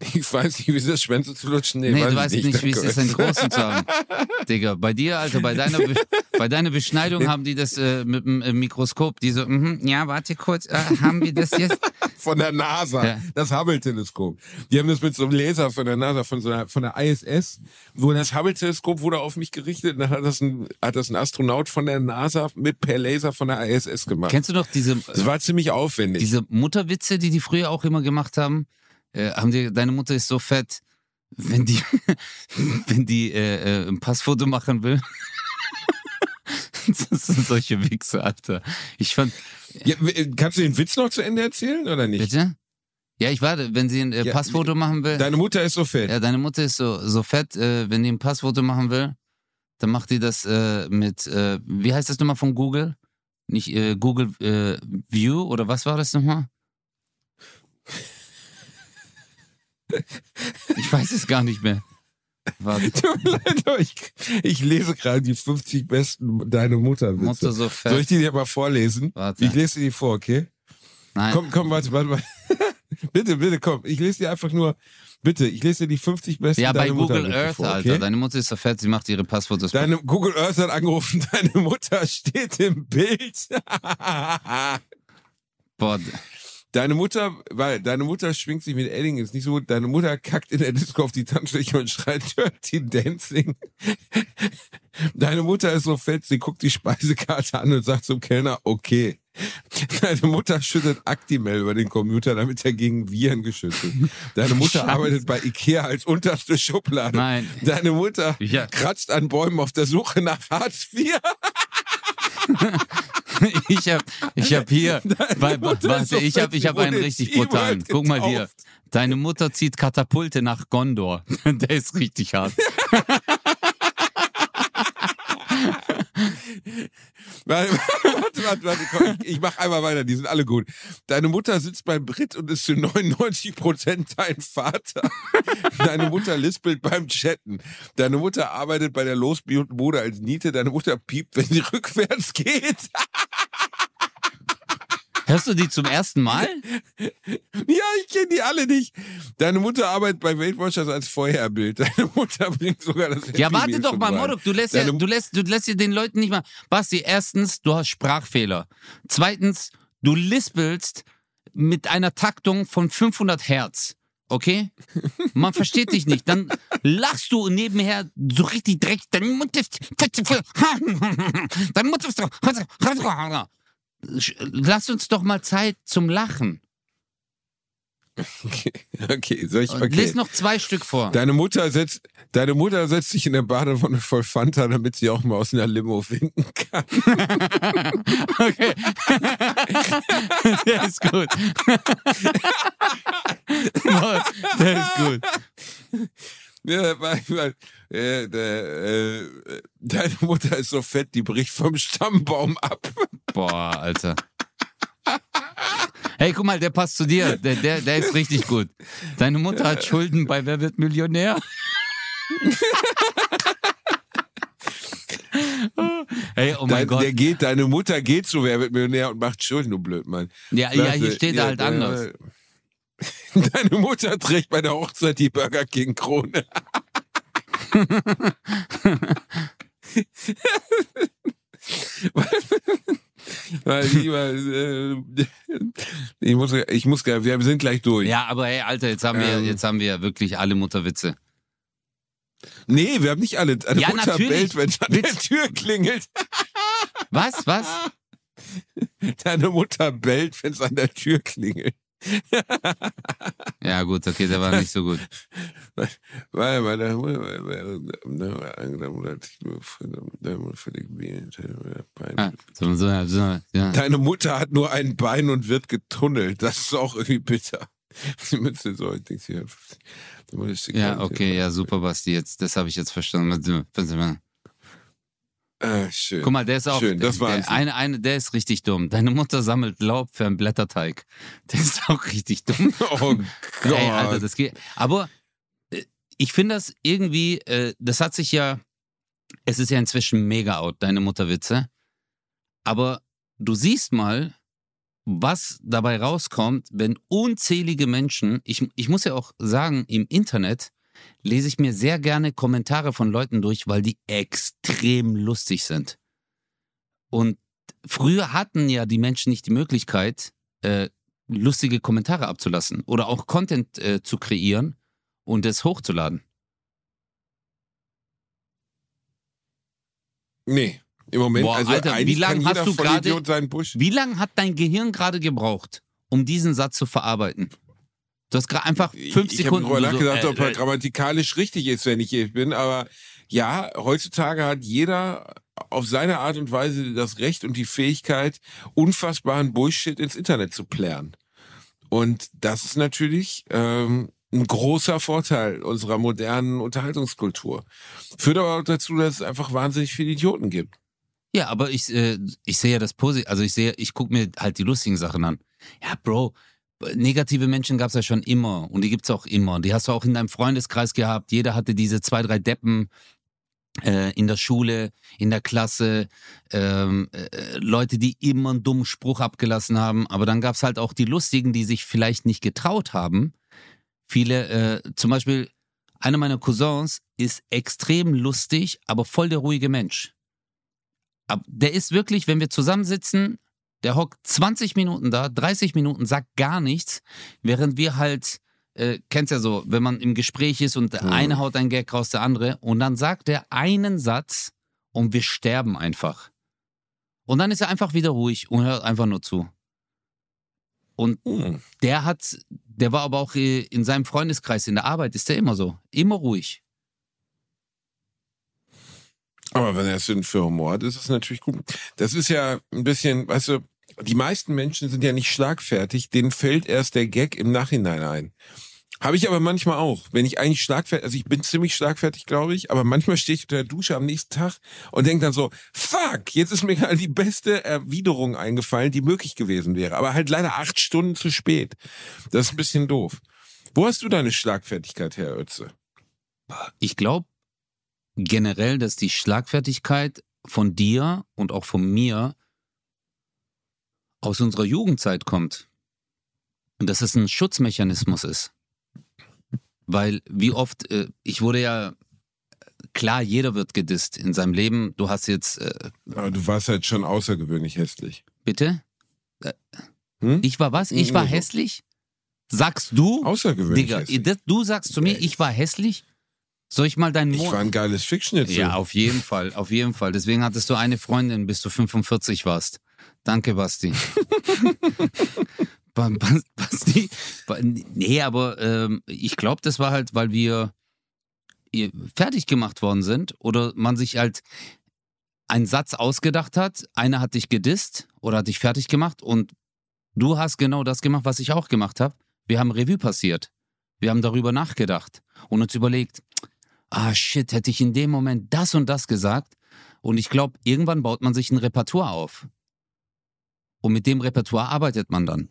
ich weiß nicht, wie es ist, Schwänze zu lutschen. Nee, nee, weiß du weißt nicht, wie es ist, einen großen zu haben. Digga, bei dir, Alter, bei deiner, Be bei deiner Beschneidung haben die das äh, mit dem äh, Mikroskop. Die so, mhm, ja, warte kurz, äh, haben wir das jetzt? Von der NASA, Ja. das Hubble-Teleskop. Die haben das mit so einem Laser von der NASA, von, so einer, von der ISS, wo das Hubble-Teleskop wurde auf mich gerichtet und dann hat das, ein, hat das ein Astronaut von der NASA mit per Laser von der ISS gemacht. Kennst du noch diese, Das war ziemlich aufwendig. diese Mutterwitze, die die früher auch immer gemacht haben? Äh, haben die, deine Mutter ist so fett, wenn die, wenn die äh, äh, ein Passfoto machen will. das sind solche Wichse, Alter. Ich fand, ja, w- kannst du den Witz noch zu Ende erzählen oder nicht? bitte? Ja, ich warte, wenn sie ein äh, Ja, Passfoto machen will. Deine Mutter ist so fett. Ja, deine Mutter ist so, so fett, äh, wenn die ein Passfoto machen will, dann macht die das äh, mit, äh, wie heißt das nochmal von Google? Nicht äh, Google äh, View oder was war das nochmal? Ich weiß es gar nicht mehr. Warte, Tut mir leid, aber ich, ich lese gerade die 50 besten Deine Mutter. Mutter so fett. Soll ich die dir mal vorlesen? Warte. Ich lese dir die vor, okay? Nein. Komm, komm, warte, warte, warte. bitte, bitte, komm. Ich lese dir einfach nur, bitte, ich lese dir die 50 besten ja, bei Deine Mutter Google Witze Earth, vor, Alter. okay? Deine Mutter ist so fett, sie macht ihre Passfotos. Deine Google Earth hat angerufen, deine Mutter steht im Bild. Boah, Deine Mutter, weil deine Mutter schwingt sich mit Edding, ist nicht so gut. Deine Mutter kackt in der Disco auf die Tanzfläche und schreit Dirty Dancing. Deine Mutter ist so fett, sie guckt die Speisekarte an und sagt zum Kellner, okay. Deine Mutter schüttet Actimel über den Computer, damit er gegen Viren geschützt ist. Deine Mutter Scheiße. arbeitet bei Ikea als unterste Schublade. nein. Deine Mutter Ja. kratzt an Bäumen auf der Suche nach Hartz IV. Ich hab, ich hab hier, warte, ich hab, fett ich hab einen richtig brutalen. Guck mal hier. Deine Mutter zieht Katapulte nach Gondor. Der ist richtig hart. Warte, warte, warte, komm, ich, ich mach einmal weiter, die sind alle gut. Deine Mutter sitzt beim Brit und ist zu 99 Prozent dein Vater. Deine Mutter lispelt beim Chatten. Deine Mutter arbeitet bei der Losbude als Niete. Deine Mutter piept, wenn sie rückwärts geht. Hörst du die zum ersten Mal? Ja, ich kenne die alle nicht. Deine Mutter arbeitet bei Weight Watchers als Feuerbild. Deine Mutter bringt sogar das Ja, Happy warte Meal doch mal. Morok, du lässt, ja, Deine- du, lässt, du lässt ja den Leuten nicht mal. Basti, erstens, du hast Sprachfehler. Zweitens, du lispelst mit einer Taktung von 500 Hertz. Okay? Man versteht dich nicht. Dann lachst du nebenher so richtig dreckig. Deine Mutter ist. Lass uns doch mal Zeit zum Lachen. Okay, okay, soll ich, okay. Lies noch zwei Stück vor. Deine Mutter setzt, deine Mutter setzt sich in der Badewanne voll Fanta, damit sie auch mal aus einer Limo winken kann. Okay. Der ist gut. Der ist gut. Ja, weil, weil, äh, der, äh, deine Mutter ist so fett, die bricht vom Stammbaum ab. Boah, Alter. Hey, guck mal, der passt zu dir. Der, der, der ist richtig gut. Deine Mutter hat Schulden bei Wer wird Millionär? Hey, oh mein Dein, Gott. der geht, deine Mutter geht zu Wer wird Millionär und macht Schulden, du Blödmann. Ja, ja, hier steht ja, er halt äh, anders. Deine Mutter trägt bei der Hochzeit die Burger King Krone. Äh, ich muss, ich muss, wir sind gleich durch. Ja, aber hey, Alter, jetzt haben wir, Ähm. jetzt haben wir wirklich alle Mutterwitze. Nee, wir haben nicht alle. Eine Ja, Mutter natürlich. bellt, wenn es an der. Tür klingelt. Was? Was? Deine Mutter bellt, wenn es an der Tür klingelt. Ja, gut, okay, der war nicht so gut. Weil meine Mutter Ah. Deine Mutter hat nur ein Bein und wird getunnelt. Das ist auch irgendwie bitter. Die Mütze so, ich denke, sie hat 50. Die Mutter ist ja, okay, ja, super, Basti. Jetzt, das habe ich jetzt verstanden. Ah, schön. Guck mal, der ist auch. Schön, das war's. der, eine, eine, der ist richtig dumm. Deine Mutter sammelt Laub für einen Blätterteig. Der ist auch richtig dumm. Oh Gott. Ey, Alter, das geht. Aber äh, ich finde das irgendwie, äh, das hat sich ja, es ist ja inzwischen mega out, deine Mutterwitze. Aber du siehst mal, was dabei rauskommt, wenn unzählige Menschen, ich, ich muss ja auch sagen, im Internet lese ich mir sehr gerne Kommentare von Leuten durch, weil die extrem lustig sind. Und früher hatten ja die Menschen nicht die Möglichkeit, äh, lustige Kommentare abzulassen oder auch Content äh, zu kreieren und es hochzuladen. Nee, im Moment. Boah, also Alter, wie lang kann hast du gerade-. Wie lange hat dein Gehirn gerade gebraucht, um diesen Satz zu verarbeiten? Du hast gerade einfach fünf ich Sekunden. Ich habe darüber nur so, nachgedacht, äh, ob er grammatikalisch richtig ist, wenn ich hier bin. Aber ja, heutzutage hat jeder auf seine Art und Weise das Recht und die Fähigkeit, unfassbaren Bullshit ins Internet zu plären. Und das ist natürlich ähm, ein großer Vorteil unserer modernen Unterhaltungskultur. Führt aber auch dazu, dass es einfach wahnsinnig viele Idioten gibt. Ja, aber ich, äh, ich sehe ja das Positive, also ich sehe, ich gucke mir halt die lustigen Sachen an. Ja, Bro, negative Menschen gab es ja schon immer und die gibt's auch immer. Die hast du auch in deinem Freundeskreis gehabt. Jeder hatte diese zwei, drei Deppen äh, in der Schule, in der Klasse, ähm, äh, Leute, die immer einen dummen Spruch abgelassen haben. Aber dann gab's halt auch die Lustigen, die sich vielleicht nicht getraut haben. Viele, äh, zum Beispiel, einer meiner Cousins ist extrem lustig, aber voll der ruhige Mensch. Der ist wirklich, wenn wir zusammensitzen, der hockt 20 Minuten da, 30 Minuten, sagt gar nichts, während wir halt, äh, kennst ja so, wenn man im Gespräch ist und der Mhm. eine haut ein Gag raus, der andere, und dann sagt er einen Satz und wir sterben einfach. Und dann ist er einfach wieder ruhig und hört einfach nur zu. Und Hm. der hat, der war aber auch äh, in seinem Freundeskreis, in der Arbeit, ist der immer so. Immer ruhig. Aber wenn er es für Humor hat, ist es natürlich gut. Das ist ja ein bisschen, weißt du, die meisten Menschen sind ja nicht schlagfertig, denen fällt erst der Gag im Nachhinein ein. Habe ich aber manchmal auch. Wenn ich eigentlich schlagfertig, also ich bin ziemlich schlagfertig, glaube ich, aber manchmal stehe ich unter der Dusche am nächsten Tag und denke dann so, fuck, jetzt ist mir gerade die beste Erwiderung eingefallen, die möglich gewesen wäre. Aber halt leider acht Stunden zu spät. Das ist ein bisschen doof. Wo hast du deine Schlagfertigkeit her, Ötze? Ich glaube generell, dass die Schlagfertigkeit von dir und auch von mir aus unserer Jugendzeit kommt. Und dass es ein Schutzmechanismus ist. Weil wie oft, äh, ich wurde ja, klar, jeder wird gedisst in seinem Leben. Du hast jetzt, äh, Aber du warst halt schon außergewöhnlich hässlich. bitte? Hm? Ich war was? Ich war hässlich? Sagst du? Außergewöhnlich Digga, hässlich. du sagst zu mir, ich war hässlich? Soll ich mal deinen Ich Mond... war ein geiles Fiction-Schnitzel. Ja, auf jeden Fall, auf jeden Fall. Deswegen hattest du eine Freundin, bis du 45 warst. Danke, Basti. Ba- Ba- Basti? Ba- Nee, aber ähm, ich glaube, das war halt, weil wir fertig gemacht worden sind oder man sich halt einen Satz ausgedacht hat, einer hat dich gedisst oder hat dich fertig gemacht und du hast genau das gemacht, was ich auch gemacht habe. Wir haben Revue passiert. Wir haben darüber nachgedacht und uns überlegt, ah shit, hätte ich in dem Moment das und das gesagt. Und ich glaube, irgendwann baut man sich ein Repertoire auf. Und mit dem Repertoire arbeitet man dann.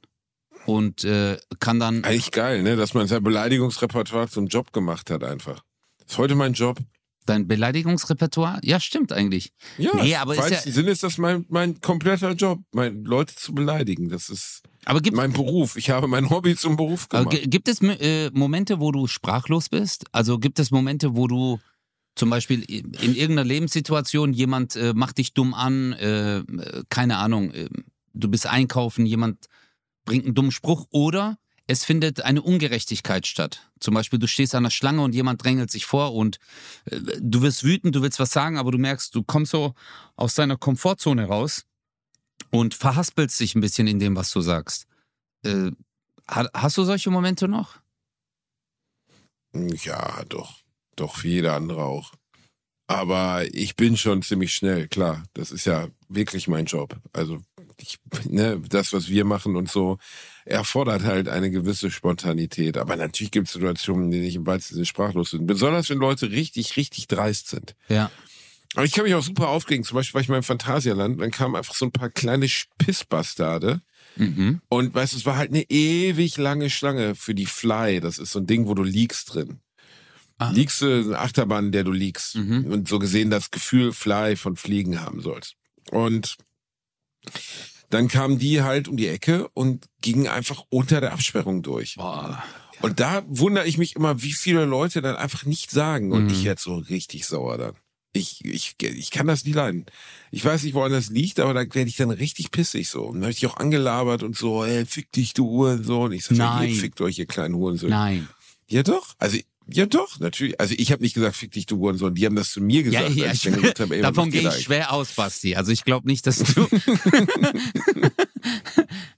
Und äh, kann dann. Eigentlich geil, ne? dass man sein Beleidigungsrepertoire zum Job gemacht hat einfach. ist heute mein Job. Dein Beleidigungsrepertoire? Ja, stimmt eigentlich. Ja, Nee, aber ist falls ja- Sinn ist das mein, mein kompletter Job, mein, Leute zu beleidigen. Das ist Aber gibt, mein Beruf. Ich habe mein Hobby zum Beruf gemacht. gi- gibt es äh, Momente, wo du sprachlos bist? Also gibt es Momente, wo du zum Beispiel in irgendeiner Lebenssituation jemand äh, macht dich dumm an, äh, äh, keine Ahnung, äh, du bist einkaufen, jemand bringt einen dummen Spruch oder es findet eine Ungerechtigkeit statt. Zum Beispiel, du stehst an der Schlange und jemand drängelt sich vor und äh, du wirst wütend, du willst was sagen, aber du merkst, du kommst so aus deiner Komfortzone raus und verhaspelst dich ein bisschen in dem, was du sagst. Äh, Ha- Hast du solche Momente noch? Ja, doch. Doch, wie jeder andere auch. Aber ich bin schon ziemlich schnell, klar. Das ist ja wirklich mein Job. Also, ich, ne, das, was wir machen und so, erfordert halt eine gewisse Spontanität. Aber natürlich gibt es Situationen, in denen ich im weitesten Sinne sprachlos bin. Besonders wenn Leute richtig, richtig dreist sind. Ja. Aber ich kann mich auch super aufregen. Zum Beispiel war ich mal im Phantasialand, dann kamen einfach so ein paar kleine Spissbastarde. Mhm. Und weißt du, es war halt eine ewig lange Schlange für die Fly. Das ist so ein Ding, wo du liegst drin. Ah. Liegst du, eine Achterbahn, in der du liegst. Mhm. Und so gesehen das Gefühl Fly von Fliegen haben sollst. Und dann kamen die halt um die Ecke und gingen einfach unter der Absperrung durch. Boah. Und da wundere ich mich immer, wie viele Leute dann einfach nicht sagen. Und Mhm. ich jetzt so richtig sauer dann. Ich, ich, ich kann das nie leiden. Ich weiß nicht, woran das liegt, aber da werde ich dann richtig pissig so. Und dann habe ich auch angelabert und so, ey, fick dich, du Hurensohn. Ich sag, so, Nein. ihr fickt euch, ihr kleinen Hurensohn. Nein. Ja doch, also ja doch, natürlich. Also ich habe nicht gesagt, fick dich, du Hurensohn. Die haben das zu mir Ja, gesagt, ja, als ich, ich gesagt habe, ey, davon gehe ich da schwer aus, Basti. Also ich glaube nicht, dass du.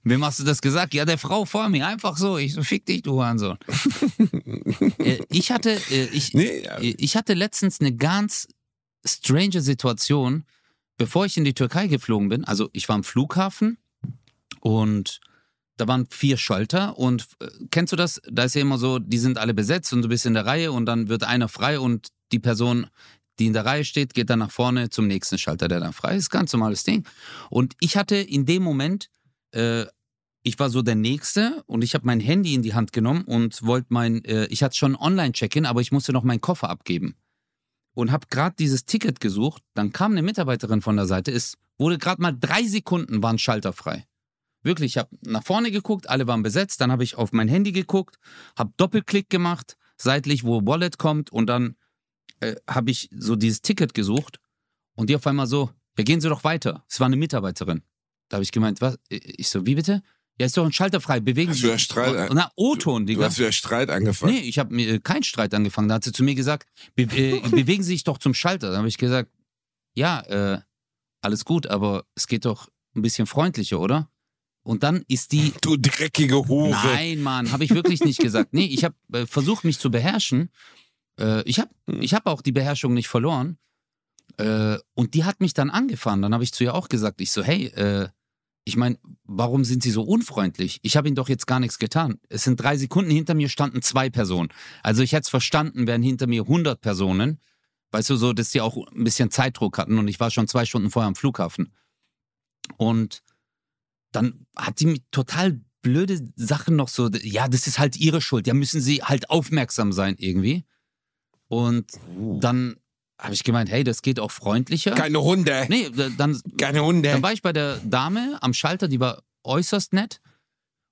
Wem hast du das gesagt? Ja, der Frau vor mir. Einfach so. Ich so, fick dich, du Hurensohn. äh, ich hatte, äh, ich, Nee, ja. äh, ich hatte letztens eine ganz strange Situation, bevor ich in die Türkei geflogen bin. Also ich war am Flughafen und da waren vier Schalter und äh, kennst du das? Da ist ja immer so, die sind alle besetzt und du bist in der Reihe und dann wird einer frei und die Person, die in der Reihe steht, geht dann nach vorne zum nächsten Schalter, der dann frei ist. Ganz normales Ding. Und ich hatte in dem Moment, äh, ich war so der Nächste und ich habe mein Handy in die Hand genommen und wollte mein, äh, ich hatte schon Online-Check-in, aber ich musste noch meinen Koffer abgeben. Und habe gerade dieses Ticket gesucht, dann kam eine Mitarbeiterin von der Seite, es wurde gerade mal drei Sekunden, waren Schalter frei. Wirklich, ich habe nach vorne geguckt, alle waren besetzt, dann habe ich auf mein Handy geguckt, habe Doppelklick gemacht, seitlich, wo Wallet kommt und dann äh, habe ich so dieses Ticket gesucht und die auf einmal so, ja, gehen Sie doch weiter. Es war eine Mitarbeiterin. Da habe ich gemeint, was? Ich so, wie bitte? Ja, ist doch ein Schalter frei, bewegen Hast Sie du da Streit- Na, O-Ton, Du Digga. hast wieder Streit angefangen. Nee, ich habe äh, keinen Streit angefangen. Da hat sie zu mir gesagt, be äh, bewegen Sie sich doch zum Schalter. Da habe ich gesagt, ja, äh, alles gut, aber es geht doch ein bisschen freundlicher, oder? Und dann ist die Du dreckige Hure. Nein, Mann, habe ich wirklich nicht gesagt. Nee, ich habe äh, versucht, mich zu beherrschen. Äh, ich habe Hm. ich hab auch die Beherrschung nicht verloren. Äh, und die hat mich dann angefahren. Dann habe ich zu ihr auch gesagt, ich so, hey, äh, ich meine, warum sind Sie so unfreundlich? Ich habe Ihnen doch jetzt gar nichts getan. Es sind drei Sekunden, hinter mir standen zwei Personen. Also ich hätte es verstanden, wären hinter mir 100 Personen. Weißt du, so, dass die auch ein bisschen Zeitdruck hatten und ich war schon zwei Stunden vorher am Flughafen. Und dann hat die mir total blöde Sachen noch so, ja, das ist halt ihre Schuld, ja, müssen sie halt aufmerksam sein irgendwie. Und Uh. dann habe ich gemeint, hey, das geht auch freundlicher. Keine Hunde. Nee, da- dann, Keine Hunde. dann war ich bei der Dame am Schalter, die war äußerst nett.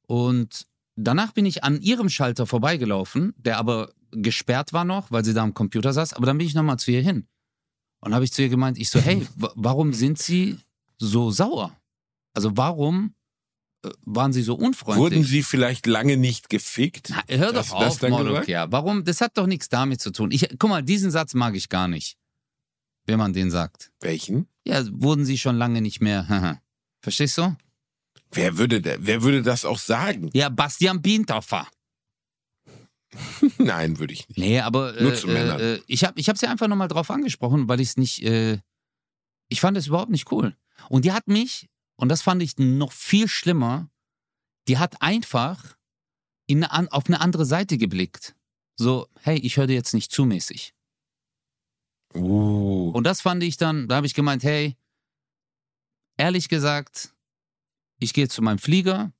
Und danach bin ich an ihrem Schalter vorbeigelaufen, der aber gesperrt war noch, weil sie da am Computer saß. Aber dann bin ich nochmal zu ihr hin. Und habe ich zu ihr gemeint, ich so, hey, wa- warum sind Sie so sauer? Also warum äh, waren Sie so unfreundlich? Wurden sie vielleicht lange nicht gefickt? Na, hör doch das auf, Moloch, gesagt? ja. Warum? Das hat doch nichts damit zu tun. Ich, guck mal, diesen Satz mag ich gar nicht, wenn man den sagt. Welchen? Ja, wurden Sie schon lange nicht mehr. Verstehst du? Wer würde, wer würde das auch sagen? Ja, Bastian Bientoffer. Nein, würde ich nicht. Nee, aber Nur äh, zu Männern. äh, ich habe ich hab's ja einfach nochmal drauf angesprochen, weil ich es nicht, äh, ich fand es überhaupt nicht cool. Und die hat mich, und das fand ich noch viel schlimmer, die hat einfach in eine, auf eine andere Seite geblickt. So, hey, ich höre dir jetzt nicht zumäßig. Uh. Und das fand ich dann, da habe ich gemeint, hey, ehrlich gesagt, ich gehe zu meinem Flieger,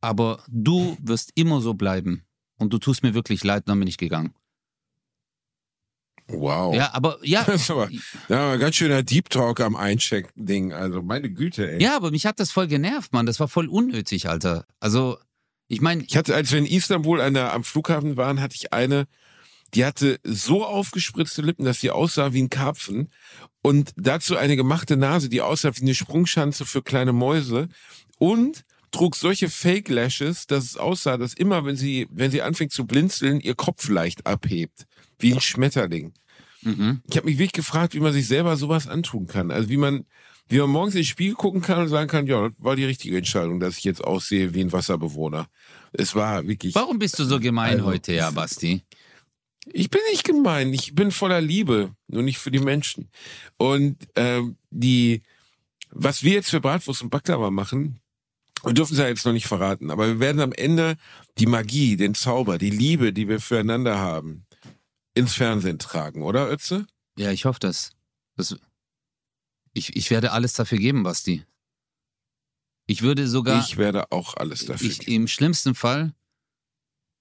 aber du wirst immer so bleiben. Und du tust mir wirklich leid, dann bin ich gegangen. Wow. Ja, aber ja, Das ist aber, ja, ganz schöner Deep Talk am Eincheck-Ding. Also meine Güte, ey. ja, aber mich hat das voll genervt, Mann. Das war voll unnötig, Alter. Also, ich meine, Ich hatte, als wir in Istanbul an der, am Flughafen waren, hatte ich eine, die hatte so aufgespritzte Lippen, dass sie aussah wie ein Karpfen. Und dazu eine gemachte Nase, die aussah wie eine Sprungschanze für kleine Mäuse. Und trug solche Fake Lashes, dass es aussah, dass immer, wenn sie, wenn sie anfängt zu blinzeln, ihr Kopf leicht abhebt. Wie ein Schmetterling. mhm. Ich habe mich wirklich gefragt, wie man sich selber sowas antun kann. Also wie man, wie man morgens ins Spiel gucken kann und sagen kann, ja, das war die richtige Entscheidung, dass ich jetzt aussehe wie ein Wasserbewohner. Es war wirklich. Warum bist du so gemein Also- heute, ja, Basti? Ich bin nicht gemein, ich bin voller Liebe, nur nicht für die Menschen. Und ähm, die, was wir jetzt für Bratwurst und Baklava machen, wir dürfen es ja jetzt noch nicht verraten, aber wir werden am Ende die Magie, den Zauber, die Liebe, die wir füreinander haben, ins Fernsehen tragen, oder Ötze? Ja, ich hoffe das. das ich, ich werde alles dafür geben, Basti. Ich würde sogar, Ich werde auch alles dafür ich, geben. im schlimmsten Fall,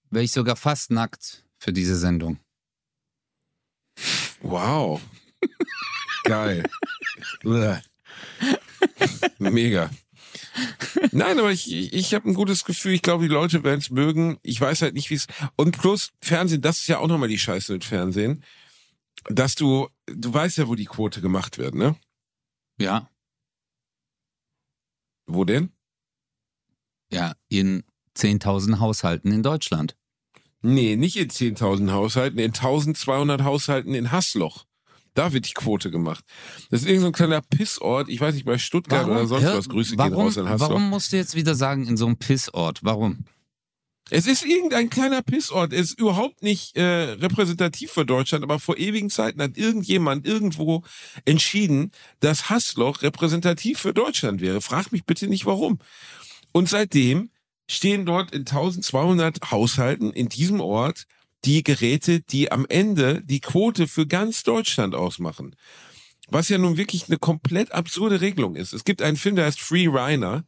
wäre ich sogar fast nackt für diese Sendung. Wow. Geil. Mega. Nein, aber ich, ich, ich habe ein gutes Gefühl. Ich glaube, die Leute werden es mögen. Ich weiß halt nicht, wie es. Und plus, Fernsehen, das ist ja auch nochmal die Scheiße mit Fernsehen. Dass du, du weißt ja, wo die Quote gemacht wird, ne? Ja, Wo denn? ja, in 10.000 Haushalten in Deutschland. Nee, nicht in 10.000 Haushalten, in 1.200 Haushalten in Hassloch. Da wird die Quote gemacht. Das ist irgendein so ein kleiner Pissort. Ich weiß nicht, bei Stuttgart oder sonst was. Grüße warum, gehen raus in Hassloch. warum musst du jetzt wieder sagen, in so einem Pissort? Warum? Es ist irgendein kleiner Pissort. Es ist überhaupt nicht äh, repräsentativ für Deutschland, aber vor ewigen Zeiten hat irgendjemand irgendwo entschieden, dass Hassloch repräsentativ für Deutschland wäre. Frag mich bitte nicht warum. Und seitdem stehen dort in 1200 Haushalten in diesem Ort die Geräte, die am Ende die Quote für ganz Deutschland ausmachen. Was ja nun wirklich eine komplett absurde Regelung ist. Es gibt einen Film, der heißt Free Reiner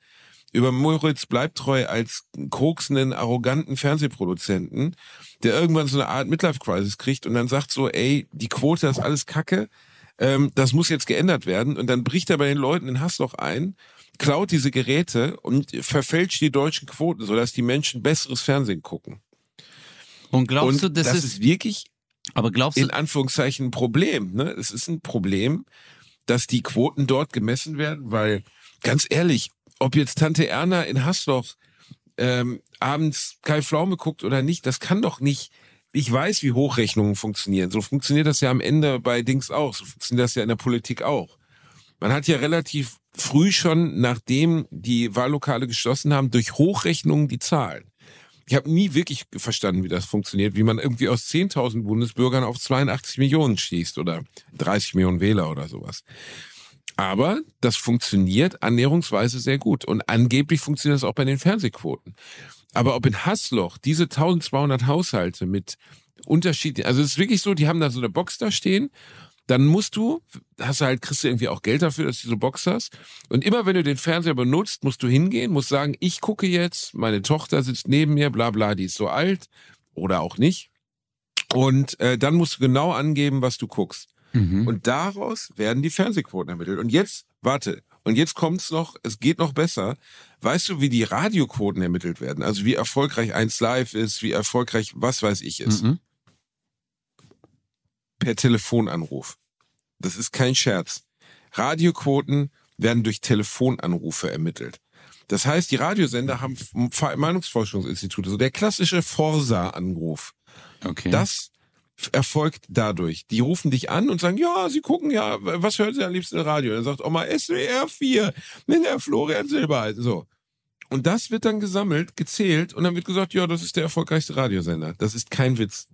über Moritz Bleibtreu als koksenden, arroganten Fernsehproduzenten, der irgendwann so eine Art Midlife-Crisis kriegt und dann sagt so, ey, die Quote ist alles Kacke, ähm, das muss jetzt geändert werden. Und dann bricht er bei den Leuten in Hassloch ein, klaut diese Geräte und verfälscht die deutschen Quoten, sodass die Menschen besseres Fernsehen gucken. Und glaubst und du, das, ist, ist wirklich aber glaubst in Anführungszeichen ein Problem. Ne? Es ist ein Problem, dass die Quoten dort gemessen werden, weil ganz ehrlich, ob jetzt Tante Erna in Hassloch ähm, abends Kai Pflaume guckt oder nicht, das kann doch nicht. Ich weiß, wie Hochrechnungen funktionieren. So funktioniert das ja am Ende bei Dings auch. So funktioniert das ja in der Politik auch. Man hat ja relativ früh schon, nachdem die Wahllokale geschlossen haben, durch Hochrechnungen die Zahlen. Ich habe nie wirklich verstanden, wie das funktioniert, wie man irgendwie aus 10.000 Bundesbürgern auf 82 Millionen schießt oder 30 Millionen Wähler oder sowas. Aber das funktioniert annäherungsweise sehr gut. Und angeblich funktioniert das auch bei den Fernsehquoten. Aber ob in Hassloch diese 1200 Haushalte mit Unterschieden, also es ist wirklich so, die haben da so eine Box da stehen, dann musst du, hast du halt, kriegst du irgendwie auch Geld dafür, dass du diese Box hast. Und immer wenn du den Fernseher benutzt, musst du hingehen, musst sagen, ich gucke jetzt, meine Tochter sitzt neben mir, bla bla, die ist so alt oder auch nicht. Und äh, dann musst du genau angeben, was du guckst. Mhm. Und daraus werden die Fernsehquoten ermittelt. Und jetzt, warte, und jetzt kommt's noch, es geht noch besser. Weißt du, wie die Radioquoten ermittelt werden? Also wie erfolgreich 1 Live ist, wie erfolgreich was weiß ich ist. Mhm. Per Telefonanruf. Das ist kein Scherz. Radioquoten werden durch Telefonanrufe ermittelt. Das heißt, die Radiosender haben Meinungsforschungsinstitute, so der klassische Forsa-Anruf. Okay. Das erfolgt dadurch. Die rufen dich an und sagen, ja, sie gucken ja, was hören sie am liebsten im Radio? Dann sagt Oma SWR 4 mit der Florian Silbereisen. So. Und das wird dann gesammelt, gezählt und dann wird gesagt, ja, das ist der erfolgreichste Radiosender. Das ist kein Witz.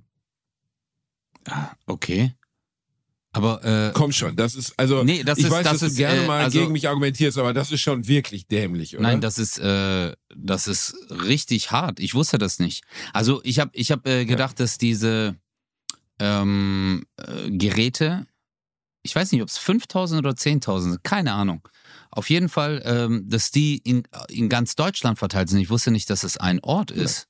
Ah, okay. Aber äh, Komm schon, das ist, also, Nee, das ich ist- weiß, das dass ist, du gerne äh, mal also- gegen mich argumentierst, aber das ist schon wirklich dämlich, oder? Nein, das ist, äh, das ist richtig hart. Ich wusste das nicht. Also ich habe ich hab, äh, gedacht, dass diese ähm, äh, Geräte, ich weiß nicht, ob es 5000 oder 10.000 sind, keine Ahnung. Auf jeden Fall, ähm, dass die in, in ganz Deutschland verteilt sind. Ich wusste nicht, dass es ein Ort ist.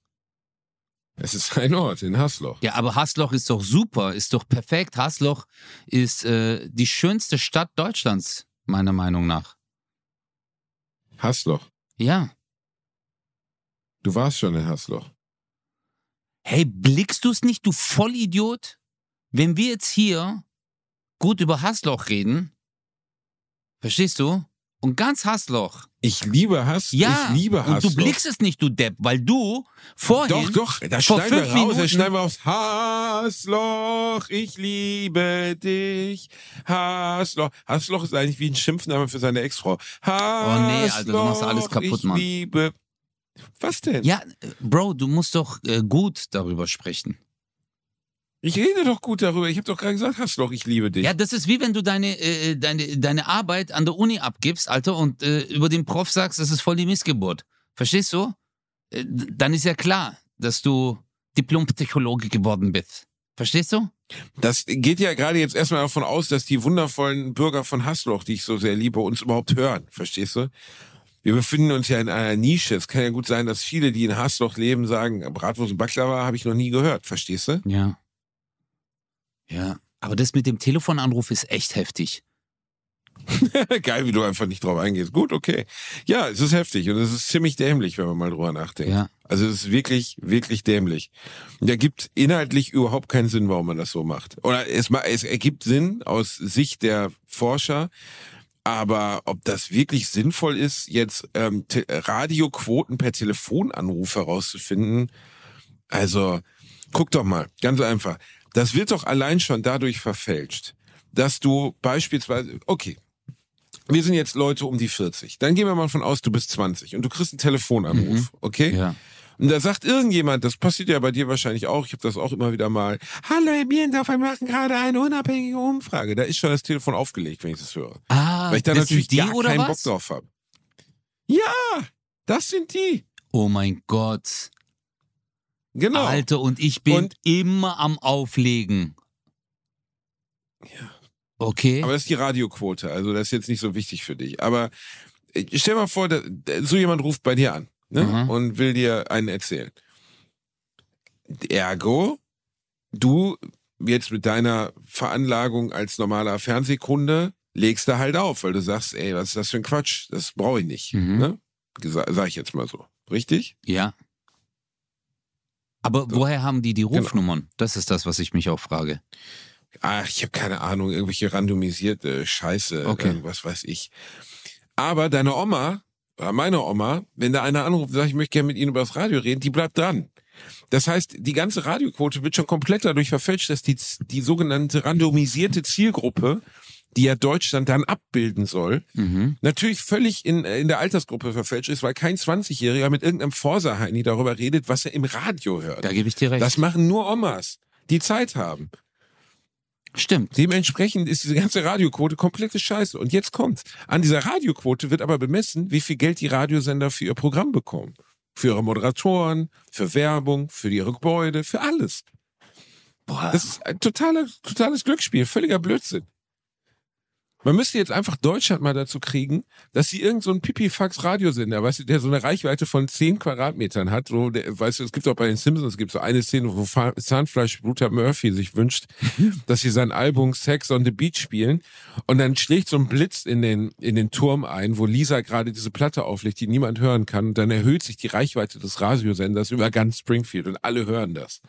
Es ist ein Ort in Hasloch. Ja, aber Hasloch ist doch super, ist doch perfekt. Hasloch ist äh, die schönste Stadt Deutschlands, meiner Meinung nach. Hasloch. Ja. Du warst schon in Hasloch. Hey, blickst du es nicht, du Vollidiot? Wenn wir jetzt hier gut über Hassloch reden, verstehst du? Und ganz Hassloch. Ich liebe Hass. Ja, ich liebe Hass. und du blickst es nicht, du Depp, weil du vorhin Doch, doch, das vor schneiden wir raus, das schneiden wir aufs Hassloch, ich liebe dich, Hassloch. Hassloch ist eigentlich wie ein Schimpfname für seine Ex-Frau. Hassloch, Oh nee, Alter, du machst alles kaputt, ich Mann. liebe... Was denn? Ja, äh, Bro, du musst doch äh, gut darüber sprechen. Ich rede doch gut darüber. Ich habe doch gerade gesagt, Hassloch, ich liebe dich. Ja, das ist wie wenn du deine, äh, deine, deine Arbeit an der Uni abgibst, Alter, und äh, über den Prof sagst, das ist voll die Missgeburt. Verstehst du? Äh, dann ist ja klar, dass du Diplompsychologe geworden bist. Verstehst du? Das geht ja gerade jetzt erstmal davon aus, dass die wundervollen Bürger von Hassloch, die ich so sehr liebe, uns überhaupt hören. Verstehst du? Wir befinden uns ja in einer Nische. Es kann ja gut sein, dass viele, die in Hassloch leben, sagen, Bratwurst und Baklava habe ich noch nie gehört. Verstehst du? Ja. Ja. Aber das mit dem Telefonanruf ist echt heftig. Geil, wie du einfach nicht drauf eingehst. Gut, okay. Ja, es ist heftig und es ist ziemlich dämlich, wenn man mal drüber nachdenkt. Ja. Also es ist wirklich, wirklich dämlich. Und da gibt inhaltlich überhaupt keinen Sinn, warum man das so macht. Oder es, es ergibt Sinn aus Sicht der Forscher, aber ob das wirklich sinnvoll ist, jetzt ähm, Te Radioquoten per Telefonanruf herauszufinden, also guck doch mal, ganz einfach. Das wird doch allein schon dadurch verfälscht, dass du beispielsweise, okay, wir sind jetzt Leute um die 40. Dann gehen wir mal von aus, du bist 20 und du kriegst einen Telefonanruf, okay? Ja. Und da sagt irgendjemand, das passiert ja bei dir wahrscheinlich auch, ich habe das auch immer wieder mal, hallo Herr Bierendorf, wir machen gerade eine unabhängige Umfrage. Da ist schon das Telefon aufgelegt, wenn ich das höre. Ah, Weil ich da natürlich die gar keinen was? Bock drauf habe. Ja, das sind die. Oh mein Gott. Genau. Alter, und ich bin Und- immer am Auflegen. Ja. Okay. Aber das ist die Radioquote, also das ist jetzt nicht so wichtig für dich. Aber äh, stell mal vor, da, so jemand ruft bei dir an ne? Mhm. und will dir einen erzählen. Ergo, du jetzt mit deiner Veranlagung als normaler Fernsehkunde legst da halt auf, weil du sagst, ey, was ist das für ein Quatsch? Das brauche ich nicht. Mhm. Ne? Sag ich jetzt mal so. Richtig? ja. Aber woher haben die die Genau. Rufnummern? Das ist das, was ich mich auch frage. Ach, ich habe keine Ahnung, irgendwelche randomisierte Scheiße, Okay. irgendwas weiß ich. Aber deine Oma oder meine Oma, wenn da einer anruft und sagt, ich möchte gerne mit Ihnen über das Radio reden, die bleibt dran. Das heißt, die ganze Radioquote wird schon komplett dadurch verfälscht, dass die, die sogenannte randomisierte Zielgruppe, die ja Deutschland dann abbilden soll, Mhm. natürlich völlig in, in der Altersgruppe verfälscht ist, weil kein 20-Jähriger mit irgendeinem Forsa-Heini darüber redet, was er im Radio hört. Da gebe ich dir recht. Das machen nur Omas, die Zeit haben. Stimmt. Dementsprechend ist diese ganze Radioquote komplette Scheiße. Und jetzt kommt's. An dieser Radioquote wird aber bemessen, wie viel Geld die Radiosender für ihr Programm bekommen. Für ihre Moderatoren, für Werbung, für ihre Gebäude, für alles. Boah. Das ist ein totaler, totales Glücksspiel, völliger Blödsinn. Man müsste jetzt einfach Deutschland mal dazu kriegen, dass sie irgend so einen Pipifax-Radiosender, weißt du, der so eine Reichweite von 10 Quadratmetern hat. So, der, weißt du, es gibt auch bei den Simpsons, es gibt so eine Szene, wo Fa- Zahnfleischbruder Murphy sich wünscht, dass sie sein Album Sex on the Beach spielen. Und dann schlägt so ein Blitz in den, in den Turm ein, wo Lisa gerade diese Platte auflegt, die niemand hören kann. Und dann erhöht sich die Reichweite des Radiosenders über ganz Springfield und alle hören das.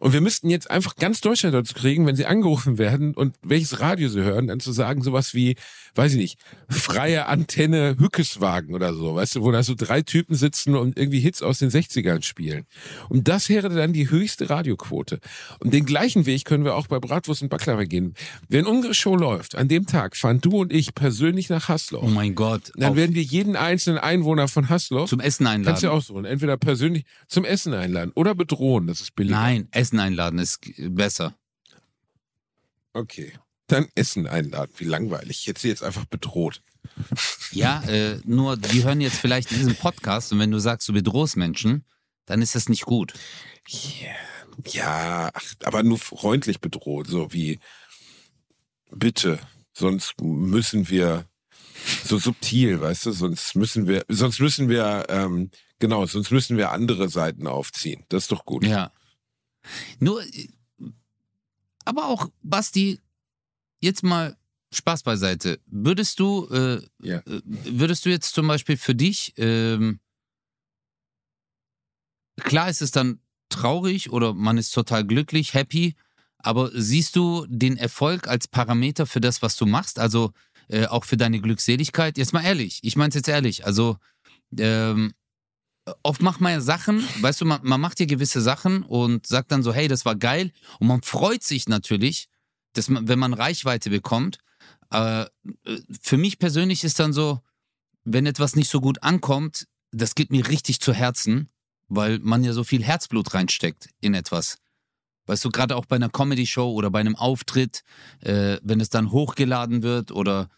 Und wir müssten jetzt einfach ganz Deutschland dazu kriegen, wenn sie angerufen werden und welches Radio sie hören, dann zu sagen sowas wie, weiß ich nicht, freie Antenne Hückeswagen oder so, weißt du, wo da so drei Typen sitzen und irgendwie Hits aus den 60ern spielen. Und das wäre dann die höchste Radioquote. Und den gleichen Weg können wir auch bei Bratwurst und Baklava gehen. Wenn unsere Show läuft, an dem Tag fahren du und ich persönlich nach Hasloch. Oh mein Gott. dann werden wir jeden einzelnen Einwohner von Hasloch zum Essen einladen. Kannst du auch so. Entweder persönlich zum Essen einladen oder bedrohen, das ist billiger. Nein, Essen einladen ist besser. Okay. Dann Essen einladen. Wie langweilig. Jetzt sie jetzt einfach bedroht. Ja, äh, nur die hören jetzt vielleicht diesen Podcast und wenn du sagst, du bedrohst Menschen, dann ist das nicht gut. Ja, ach, aber nur freundlich bedroht, so wie bitte, sonst müssen wir so subtil, weißt du, sonst müssen wir, sonst müssen wir, ähm, genau, sonst müssen wir andere Seiten aufziehen. Das ist doch gut. Ja. Nur, äh, aber auch, Basti, jetzt mal Spaß beiseite. Würdest du, äh, Ja. äh, würdest du jetzt zum Beispiel für dich, ähm, klar ist es dann traurig oder man ist total glücklich, happy, aber siehst du den Erfolg als Parameter für das, was du machst? Also äh, auch für deine Glückseligkeit. Jetzt mal ehrlich, ich meine es jetzt ehrlich. Also, ähm, oft macht man ja Sachen, weißt du, man, man macht ja gewisse Sachen und sagt dann so, hey, das war geil. Und man freut sich natürlich, dass man, wenn man Reichweite bekommt. Äh, für mich persönlich ist dann so, wenn etwas nicht so gut ankommt, das geht mir richtig zu Herzen, weil man ja so viel Herzblut reinsteckt in etwas. Weißt du, gerade auch bei einer Comedy-Show oder bei einem Auftritt, äh, wenn es dann hochgeladen wird oder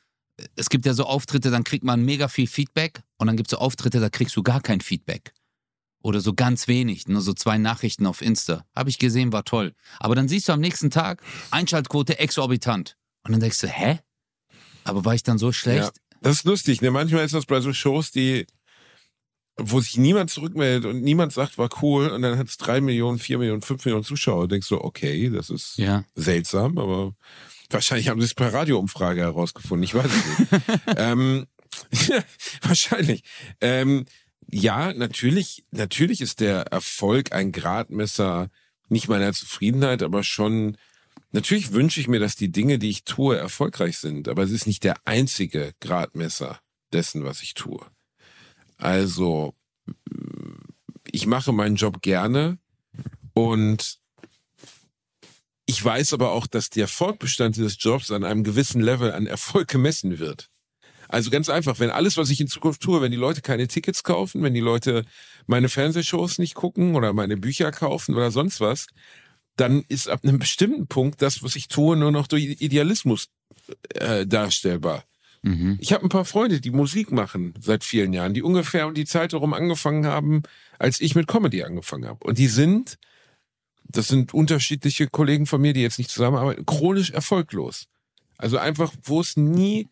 es gibt ja so Auftritte, dann kriegt man mega viel Feedback und dann gibt es so Auftritte, da kriegst du gar kein Feedback. Oder so ganz wenig, nur so zwei Nachrichten auf Insta. Habe ich gesehen, war toll. Aber dann siehst du am nächsten Tag Einschaltquote exorbitant. Und dann denkst du, hä? Aber war ich dann so schlecht? Ja, das ist lustig. Ne? Manchmal ist das bei so Shows, die wo sich niemand zurückmeldet und niemand sagt, war cool, und dann hat es drei Millionen, vier Millionen, fünf Millionen Zuschauer. denkst du, okay, das ist Ja. seltsam, aber wahrscheinlich haben sie es per Radioumfrage herausgefunden. Ich weiß es nicht. ähm, wahrscheinlich. Ähm, ja, natürlich, natürlich ist der Erfolg ein Gradmesser nicht meiner Zufriedenheit, aber schon, natürlich wünsche ich mir, dass die Dinge, die ich tue, erfolgreich sind, aber es ist nicht der einzige Gradmesser dessen, was ich tue. Also, ich mache meinen Job gerne und ich weiß aber auch, dass der Fortbestand des Jobs an einem gewissen Level an Erfolg gemessen wird. Also ganz einfach, wenn alles, was ich in Zukunft tue, wenn die Leute keine Tickets kaufen, wenn die Leute meine Fernsehshows nicht gucken oder meine Bücher kaufen oder sonst was, dann ist ab einem bestimmten Punkt das, was ich tue, nur noch durch Idealismus äh, darstellbar. Mhm. Ich habe ein paar Freunde, die Musik machen seit vielen Jahren, die ungefähr um die Zeit herum angefangen haben, als ich mit Comedy angefangen habe. Und die sind, das sind unterschiedliche Kollegen von mir, die jetzt nicht zusammenarbeiten, chronisch erfolglos. Also einfach, wo es nie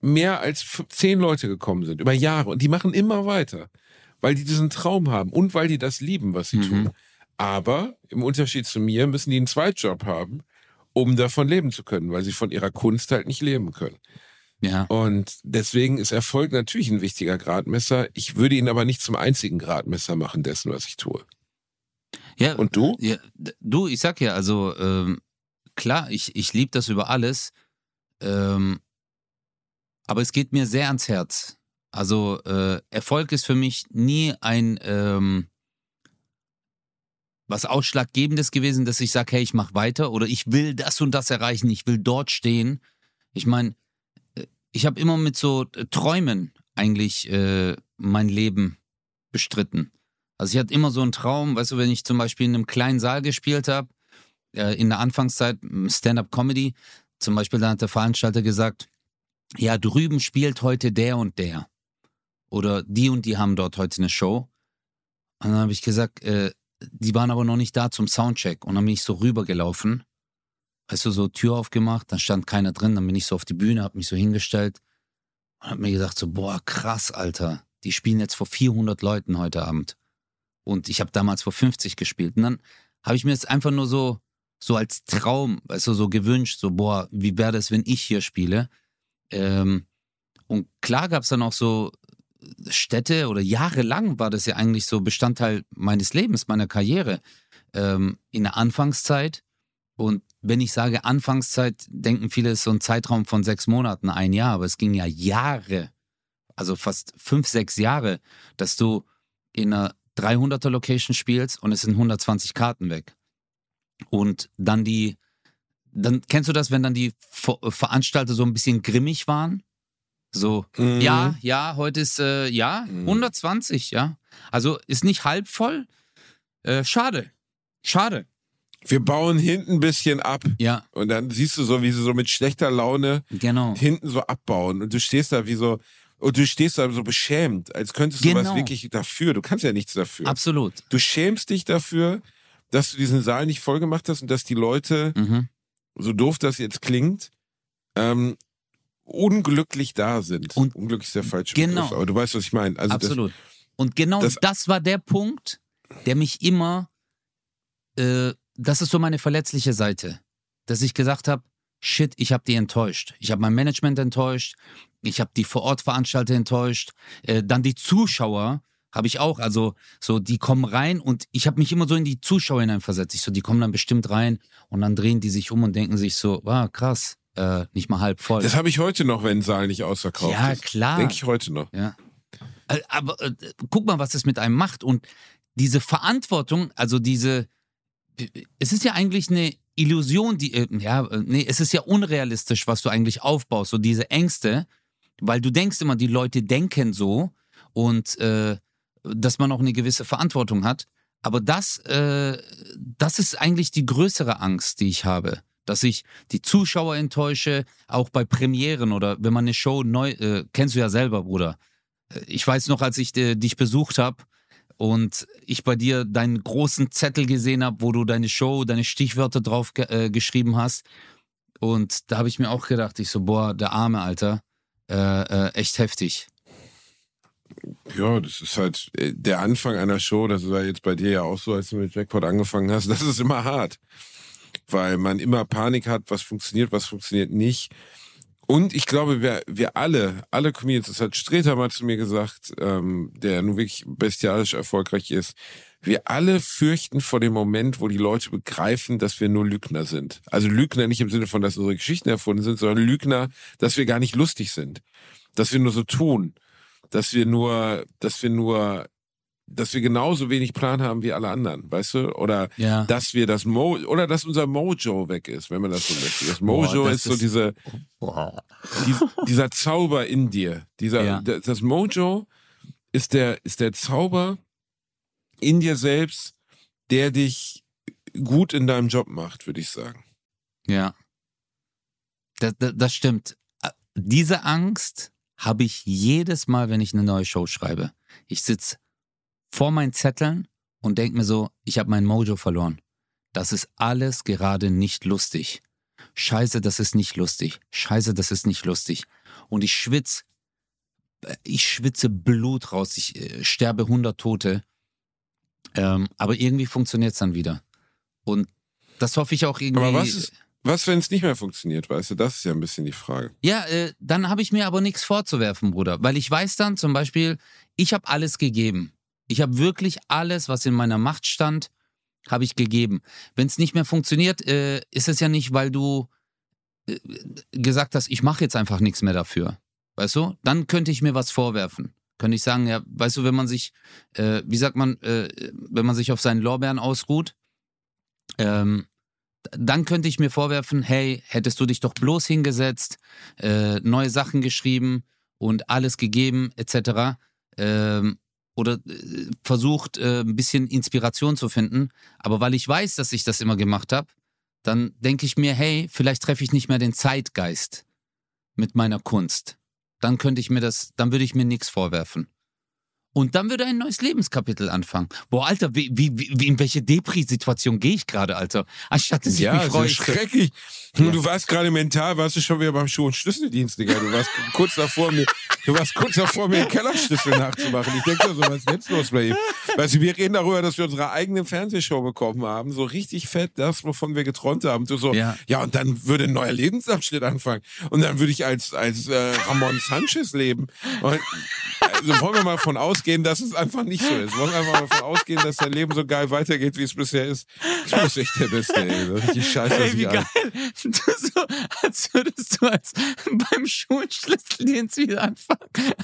mehr als zehn Leute gekommen sind, über Jahre. Und die machen immer weiter, weil die diesen Traum haben und weil die das lieben, was sie Mhm. tun. Aber im Unterschied zu mir müssen die einen Zweitjob haben, um davon leben zu können, weil sie von ihrer Kunst halt nicht leben können. Ja. Und deswegen ist Erfolg natürlich ein wichtiger Gradmesser. Ich würde ihn aber nicht zum einzigen Gradmesser machen dessen, was ich tue. Ja. Und du? Ja, du, ich sag ja, also ähm, klar, ich, ich liebe das über alles, ähm, aber es geht mir sehr ans Herz. Also äh, Erfolg ist für mich nie ein ähm, was Ausschlaggebendes gewesen, dass ich sage, hey, ich mache weiter oder ich will das und das erreichen, ich will dort stehen. Ich meine, ich habe immer mit so äh, Träumen eigentlich äh, mein Leben bestritten. Also ich hatte immer so einen Traum, weißt du, wenn ich zum Beispiel in einem kleinen Saal gespielt habe, äh, in der Anfangszeit m, Stand-up-Comedy, zum Beispiel, dann hat der Veranstalter gesagt, ja, drüben spielt heute der und der. Oder die und die haben dort heute eine Show. Und dann habe ich gesagt, äh, die waren aber noch nicht da zum Soundcheck. Und dann bin ich so rübergelaufen, weißt du, so Tür aufgemacht, dann stand keiner drin, dann bin ich so auf die Bühne, habe mich so hingestellt und habe mir gedacht so, boah, krass, Alter, die spielen jetzt vor 400 Leuten heute Abend. Und ich habe damals vor 50 gespielt. Und dann habe ich mir jetzt einfach nur so, so als Traum, du, so gewünscht, so, boah, wie wäre das, wenn ich hier spiele? Ähm, und klar gab es dann auch so Städte oder jahrelang war das ja eigentlich so Bestandteil meines Lebens, meiner Karriere. Ähm, in der Anfangszeit. Und wenn ich sage Anfangszeit, denken viele, es ist so ein Zeitraum von sechs Monaten, ein Jahr. Aber es ging ja Jahre, also fast fünf, sechs Jahre, dass du in einer 300er Location spielst und es sind 120 Karten weg. Und dann die, dann kennst du das, wenn dann die Ver Veranstalter so ein bisschen grimmig waren? So, Mhm. ja, ja, heute ist, äh, ja, Mhm. 120, ja. Also ist nicht halb voll. Äh, schade. Schade. Wir bauen hinten ein bisschen ab. Ja, Und dann siehst du so, wie sie so mit schlechter Laune genau. hinten so abbauen. Und du stehst da wie so, und du stehst da so beschämt, als könntest du was Genau. wirklich dafür. Du kannst ja nichts dafür. Absolut. Du schämst dich dafür, dass du diesen Saal nicht voll gemacht hast und dass die Leute, Mhm. so doof das jetzt klingt, ähm, unglücklich da sind. Und- unglücklich ist der falsche Genau. Begriff, aber du weißt, was ich meine. Also das, Absolut. Und genau das, das- war der Punkt, der mich immer, äh, das ist so meine verletzliche Seite, dass ich gesagt habe, shit, ich habe die enttäuscht. Ich habe mein Management enttäuscht, ich habe die Vorortveranstalter enttäuscht, äh, dann die Zuschauer habe ich auch, also so, die kommen rein und ich habe mich immer so in die Zuschauer hineinversetzt. Ich so, die kommen dann bestimmt rein und dann drehen die sich um und denken sich so, wow, krass, äh, nicht mal halb voll. Das habe ich heute noch, wenn ein Saal nicht ausverkauft Ja, ist. klar. Denke ich heute noch. Ja. Äh, Aber äh, guck mal, was das mit einem macht. Und diese Verantwortung, also diese, es ist ja eigentlich eine Illusion, die, äh, ja, äh, nee, es ist ja unrealistisch, was du eigentlich aufbaust, so diese Ängste, weil du denkst immer, die Leute denken so und äh, dass man auch eine gewisse Verantwortung hat. Aber das, äh, das ist eigentlich die größere Angst, die ich habe. Dass ich die Zuschauer enttäusche, auch bei Premieren oder wenn man eine Show neu, äh, kennst du ja selber, Bruder. Äh, Ich weiß noch, als ich äh, dich besucht habe und ich bei dir deinen großen Zettel gesehen habe, wo du deine Show, deine Stichwörter drauf ge äh, geschrieben hast. Und da habe ich mir auch gedacht, ich so, boah, der arme Alter, äh, äh, echt heftig. Ja, das ist halt äh, der Anfang einer Show. Das war jetzt bei dir ja auch so, als du mit Jackpot angefangen hast. Das ist immer hart, weil man immer Panik hat, was funktioniert, was funktioniert nicht. Und ich glaube, wir, wir alle, alle Comedians, das hat Streter mal zu mir gesagt, ähm, der nun wirklich bestialisch erfolgreich ist, wir alle fürchten vor dem Moment, wo die Leute begreifen, dass wir nur Lügner sind. Also Lügner nicht im Sinne von, dass unsere Geschichten erfunden sind, sondern Lügner, dass wir gar nicht lustig sind. Dass wir nur so tun. Dass wir nur, dass wir nur, dass wir genauso wenig Plan haben wie alle anderen, weißt du? Oder Ja. dass wir das Mo oder dass unser Mojo weg ist, wenn man das so möchte. Das Mojo Boah, das ist so ist- diese, Boah. dies, dieser Zauber in dir. Dieser, Ja. das, das Mojo ist der, ist der Zauber in dir selbst, der dich gut in deinem Job macht, würde ich sagen. Ja. Das, das, das stimmt. Äh, Diese Angst habe ich jedes Mal, wenn ich eine neue Show schreibe. Ich sitze vor meinen Zetteln und denke mir so, ich habe mein Mojo verloren. Das ist alles gerade nicht lustig. Scheiße, das ist nicht lustig. Scheiße, das ist nicht lustig. Und ich schwitze, ich schwitze Blut raus. Ich äh, sterbe 100 Tote. Ähm, aber irgendwie funktioniert es dann wieder. Und das hoffe ich auch irgendwie. Aber was ist, was, wenn es nicht mehr funktioniert, weißt du? Das ist ja ein bisschen die Frage. Ja, äh, dann habe ich mir aber nichts vorzuwerfen, Bruder. Weil ich weiß dann zum Beispiel, ich habe alles gegeben. Ich habe wirklich alles, was in meiner Macht stand, habe ich gegeben. Wenn es nicht mehr funktioniert, äh, ist es ja nicht, weil du äh, gesagt hast, ich mache jetzt einfach nichts mehr dafür. Weißt du? Dann könnte ich mir was vorwerfen. Könnte ich sagen, ja, weißt du, wenn man sich, äh, wie sagt man, äh, wenn man sich auf seinen Lorbeeren ausruht, ähm, dann könnte ich mir vorwerfen, hey, hättest du dich doch bloß hingesetzt, äh, neue Sachen geschrieben und alles gegeben, etc. Ähm, oder äh, versucht, äh, ein bisschen Inspiration zu finden. Aber weil ich weiß, dass ich das immer gemacht habe, dann denke ich mir, hey, vielleicht treffe ich nicht mehr den Zeitgeist mit meiner Kunst. Dann könnte ich mir das, dann würde ich mir nichts vorwerfen. Und dann würde ein neues Lebenskapitel anfangen. Boah, Alter, wie, wie, wie, in welche Depri-Situation gehe ich gerade, Alter? Anstatt dass ich Ja, mich freue. ist schrecklich. Du, du warst gerade mental, warst du schon wieder beim Schuh- und Schlüsseldienst, Digga. Du warst kurz davor, mir, du warst kurz davor, mir den Kellerschlüssel nachzumachen. Ich denke so, was ist jetzt los bei ihm? Weißt du, wir reden darüber, dass wir unsere eigene Fernsehshow bekommen haben. So richtig fett, das, wovon wir geträumt haben. Du so, ja, Ja. und dann würde ein neuer Lebensabschnitt anfangen. Und dann würde ich als, als äh, Ramon Sanchez leben. Und, also wollen wir mal davon ausgehen, dass es einfach nicht so ist. Wollen wir einfach mal davon ausgehen, dass dein Leben so geil weitergeht, wie es bisher ist. Du bist echt der Beste, ey. Richtig scheiße, Ey, wie geil. Du so, als würdest du als beim Schulschlüsseldienst wieder anfangen.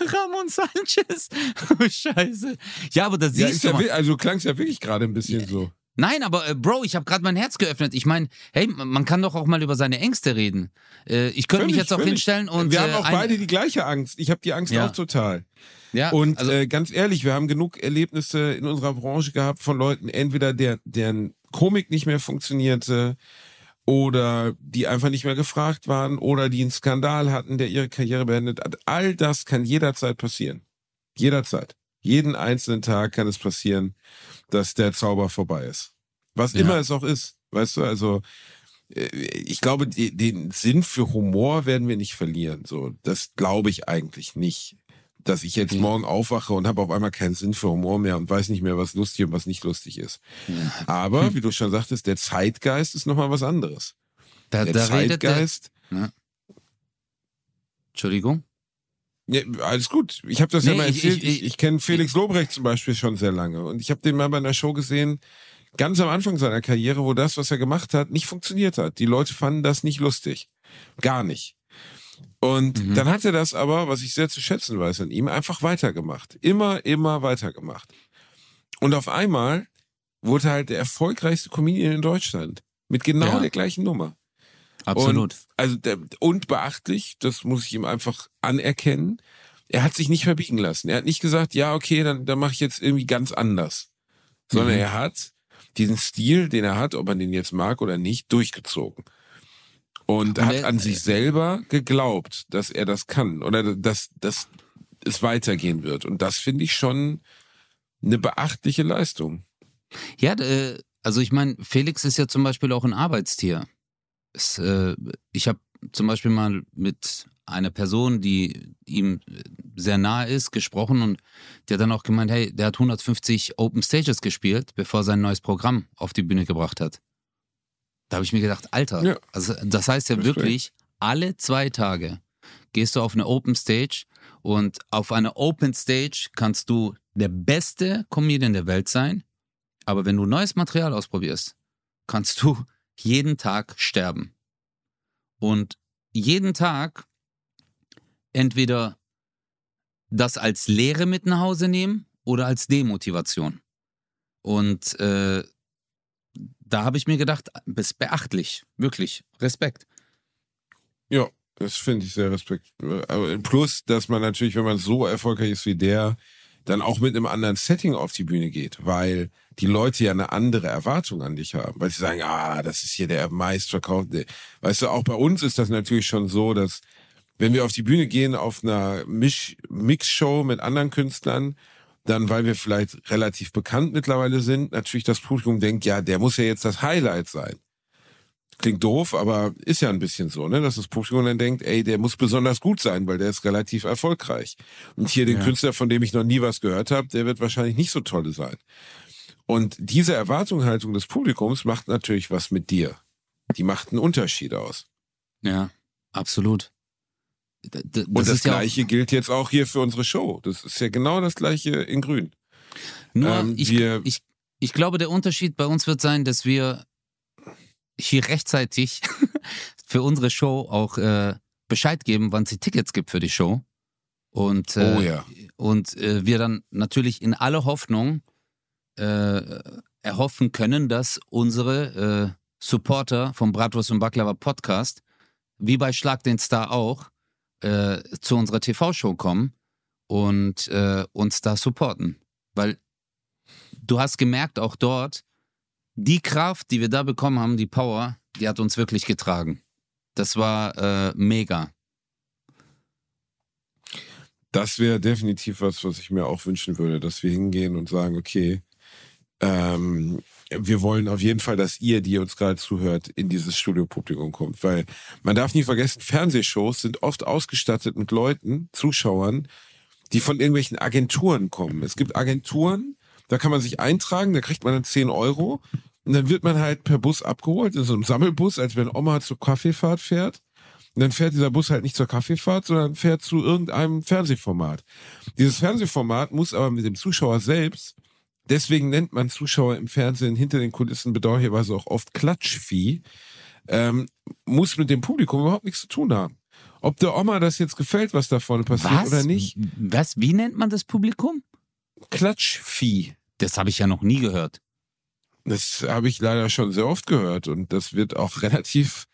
Ramon Sanchez. Oh, scheiße. Ja, aber das Ja, siehst ist du ja, also klang es ja wirklich gerade ein bisschen so. Nein, aber äh, Bro, ich habe gerade mein Herz geöffnet. Ich meine, hey, man kann doch auch mal über seine Ängste reden. Äh, ich könnte mich jetzt auch völlig. hinstellen und. wir äh, haben auch beide die gleiche Angst. Ich habe die Angst Ja. auch total. Ja, Und also, äh, ganz ehrlich, wir haben genug Erlebnisse in unserer Branche gehabt von Leuten, entweder der, deren Komik nicht mehr funktionierte oder die einfach nicht mehr gefragt waren oder die einen Skandal hatten, der ihre Karriere beendet hat. All das kann jederzeit passieren. Jederzeit. Jeden einzelnen Tag kann es passieren, dass der Zauber vorbei ist. Was Ja. immer es auch ist. Weißt du, also äh, ich glaube, die, den Sinn für Humor werden wir nicht verlieren. So, das glaube ich eigentlich nicht. Dass ich jetzt Ja. morgen aufwache und habe auf einmal keinen Sinn für Humor mehr und weiß nicht mehr, was lustig und was nicht lustig ist. ja. Aber, wie du schon sagtest, der Zeitgeist ist nochmal was anderes. da, Der da redet der, Zeitgeist, Entschuldigung. Ja, alles gut. Ich habe das ja Nee, mal ich- erzählt. ich- Ich, ich, kenne Felix Lobrecht zum Beispiel schon sehr lange. Und ich habe den mal bei einer Show gesehen, ganz am Anfang seiner Karriere, wo das, was er gemacht hat, nicht funktioniert hat. Die Leute fanden das nicht lustig. Gar nicht. Und Mhm. dann hat er das aber, was ich sehr zu schätzen weiß an ihm, einfach weitergemacht. Immer, immer weitergemacht. Und auf einmal wurde er halt der erfolgreichste Comedian in Deutschland. Mit genau Ja. der gleichen Nummer. Absolut. Also der, und beachtlich, das muss ich ihm einfach anerkennen. Er hat sich nicht verbiegen lassen. Er hat nicht gesagt, ja, okay, dann, dann mache ich jetzt irgendwie ganz anders. Sondern Mhm. er hat diesen Stil, den er hat, ob man den jetzt mag oder nicht, durchgezogen. Und Und hat an sich selber geglaubt, dass er das kann oder dass, dass es weitergehen wird. Und das finde ich schon eine beachtliche Leistung. Ja, äh, also ich meine, Felix ist ja zum Beispiel auch ein Arbeitstier. Es, äh, ich habe zum Beispiel mal mit einer Person, die ihm sehr nahe ist, gesprochen und der hat dann auch gemeint, hey, der hat 150 Open Stages gespielt, bevor er sein neues Programm auf die Bühne gebracht hat. Da habe ich mir gedacht, Alter, Ja. also das heißt ja Respekt. wirklich, alle zwei Tage gehst du auf eine Open Stage und auf einer Open Stage kannst du der beste Comedian der Welt sein, aber wenn du neues Material ausprobierst, kannst du jeden Tag sterben. Und jeden Tag entweder das als Lehre mit nach Hause nehmen oder als Demotivation. Und äh, da habe ich mir gedacht, das ist beachtlich, wirklich, Respekt. Ja, das finde ich sehr respekt. Aber Plus, dass man natürlich, wenn man so erfolgreich ist wie der, dann auch mit einem anderen Setting auf die Bühne geht, weil die Leute ja eine andere Erwartung an dich haben, weil sie sagen, ah, das ist hier der meistverkaufte. Weißt du, auch bei uns ist das natürlich schon so, dass wenn wir auf die Bühne gehen auf einer Misch Mixshow mit anderen Künstlern, dann, weil wir vielleicht relativ bekannt mittlerweile sind, natürlich das Publikum denkt, ja, der muss ja jetzt das Highlight sein. Klingt doof, aber ist ja ein bisschen so, ne, dass das Publikum dann denkt, ey, der muss besonders gut sein, weil der ist relativ erfolgreich. Und hier den Ja. Künstler, von dem ich noch nie was gehört habe, der wird wahrscheinlich nicht so toll sein. Und diese Erwartungshaltung des Publikums macht natürlich was mit dir. Die macht einen Unterschied aus. Ja, absolut. D- d- Und das, ist ja Gleiche gilt jetzt auch hier für unsere Show. Das ist ja genau das Gleiche in Grün. Nur Ähm, ich, ich, ich glaube, der Unterschied bei uns wird sein, dass wir hier rechtzeitig für unsere Show auch äh, Bescheid geben, wann es die Tickets gibt für die Show. Und, äh, Oh ja. und äh, wir dann natürlich in aller Hoffnung äh, erhoffen können, dass unsere äh, Supporter vom Bratwurst und Baklava Podcast, wie bei Schlag den Star auch, äh, zu unserer TV-Show kommen und uns da supporten. Weil du hast gemerkt, auch dort, die Kraft, die wir da bekommen haben, die Power, die hat uns wirklich getragen. Das war äh, mega. Das wäre definitiv was, was ich mir auch wünschen würde, dass wir hingehen und sagen, okay, ähm, wir wollen auf jeden Fall, dass ihr, die uns gerade zuhört, in dieses Studiopublikum kommt. Weil man darf nie vergessen, Fernsehshows sind oft ausgestattet mit Leuten, Zuschauern, die von irgendwelchen Agenturen kommen. Es gibt Agenturen, da kann man sich eintragen, da kriegt man dann 10 Euro und dann wird man halt per Bus abgeholt, in so einem Sammelbus, als wenn Oma zur Kaffeefahrt fährt. Und dann fährt dieser Bus halt nicht zur Kaffeefahrt, sondern fährt zu irgendeinem Fernsehformat. Dieses Fernsehformat muss aber mit dem Zuschauer selbst, deswegen nennt man Zuschauer im Fernsehen hinter den Kulissen bedauerlicherweise auch oft Klatschvieh, ähm, muss mit dem Publikum überhaupt nichts zu tun haben. Ob der Oma das jetzt gefällt, was da vorne passiert Was? oder nicht, Was? Wie nennt man das Publikum? Klatschvieh. Das habe ich ja noch nie gehört. Das habe ich leider schon sehr oft gehört und das wird auch relativ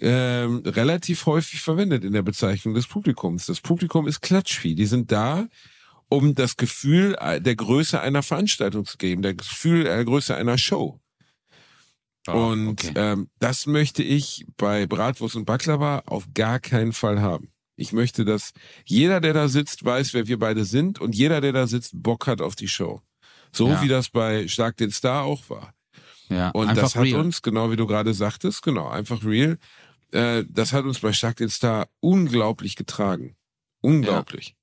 ähm, relativ häufig verwendet in der Bezeichnung des Publikums. Das Publikum ist Klatschvieh. Die sind da, um das Gefühl der Größe einer Veranstaltung zu geben, der Gefühl der Größe einer Show. und okay. ähm, das möchte ich bei Bratwurst und Baklava auf gar keinen Fall haben. Ich möchte, dass jeder, der da sitzt, weiß, wer wir beide sind und jeder, der da sitzt, Bock hat auf die Show. So Ja. wie das bei Schlag den Star auch war. Ja, Und das hat real. uns, genau wie du gerade sagtest, genau, einfach real, äh, das hat uns bei Schlag den Star unglaublich getragen. Unglaublich.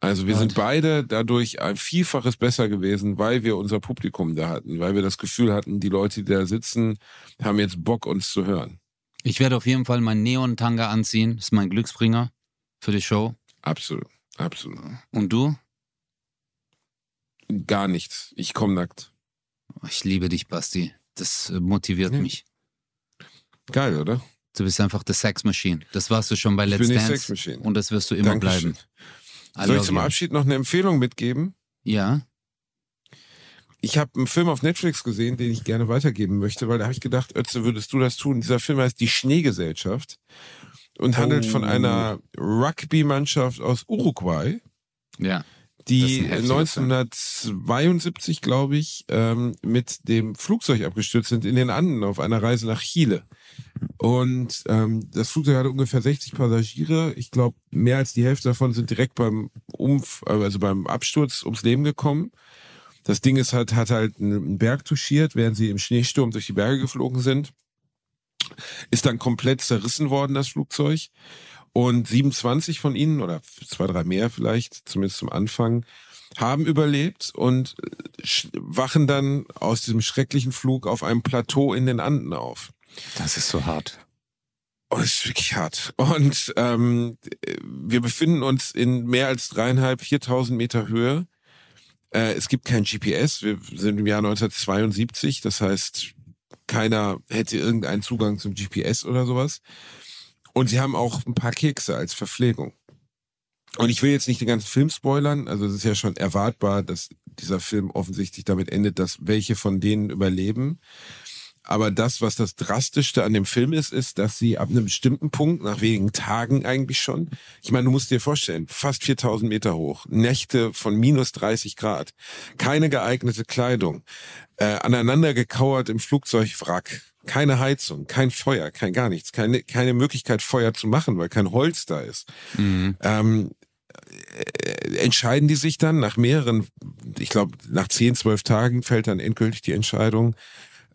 Also wir Und- sind beide dadurch ein Vielfaches besser gewesen, weil wir unser Publikum da hatten, weil wir das Gefühl hatten, die Leute, die da sitzen, haben jetzt Bock, uns zu hören. Ich werde auf jeden Fall meinen Neon-Tanga anziehen. Das ist mein Glücksbringer für die Show. Absolut, absolut. Und du? Gar nichts. Ich komme nackt. Ich liebe dich, Basti. Das äh, motiviert Ja. mich. Geil, oder? Du bist einfach the Sex Machine. Das warst du schon bei Ich Let's bin die Dance. Sex Machine. Und das wirst du immer Dankeschön. bleiben. I Soll ich zum you. Abschied noch eine Empfehlung mitgeben? Ja. Ich habe einen Film auf Netflix gesehen, den ich gerne weitergeben möchte, weil da habe ich gedacht, Ötze, würdest du das tun? Dieser Film heißt Die Schneegesellschaft und handelt von Oh. einer Rugby-Mannschaft aus Uruguay, Ja. Die Das ist ein heftiger 1972, glaube ich, ähm, mit dem Flugzeug abgestürzt sind in den Anden auf einer Reise nach Chile. Und ähm, das Flugzeug hatte ungefähr 60 Passagiere. Ich glaube, mehr als die Hälfte davon sind direkt beim Umf also beim Absturz ums Leben gekommen. Das Ding ist halt, hat halt einen Berg touchiert, während sie im Schneesturm durch die Berge geflogen sind. Ist dann komplett zerrissen worden, das Flugzeug. Und 27 von ihnen, oder zwei, drei mehr vielleicht, zumindest zum Anfang, haben überlebt und äh, wachen dann aus diesem schrecklichen Flug auf einem Plateau in den Anden auf. Das ist so hart. Oh, das ist wirklich hart. Und ähm, wir befinden uns in mehr als dreieinhalb, viertausend Meter Höhe. Äh, es gibt kein GPS. Wir sind im Jahr 1972. Das heißt, keiner hätte irgendeinen Zugang zum GPS oder sowas. Und sie haben auch ein paar Kekse als Verpflegung. Und ich will jetzt nicht den ganzen Film spoilern. Also es ist ja schon erwartbar, dass dieser Film offensichtlich damit endet, dass welche von denen überleben. Aber das, was das Drastischste an dem Film ist, ist, dass sie ab einem bestimmten Punkt, nach wenigen Tagen eigentlich schon, ich meine, du musst dir vorstellen, fast 4000 Meter hoch, Nächte von minus 30 Grad, keine geeignete Kleidung, äh, aneinander gekauert im Flugzeugwrack, keine Heizung, kein Feuer, kein gar nichts, keine, keine Möglichkeit Feuer zu machen, weil kein Holz da ist. Mhm. Ähm, äh, entscheiden die sich dann nach mehreren, ich glaube, nach 10, 12 Tagen fällt dann endgültig die Entscheidung,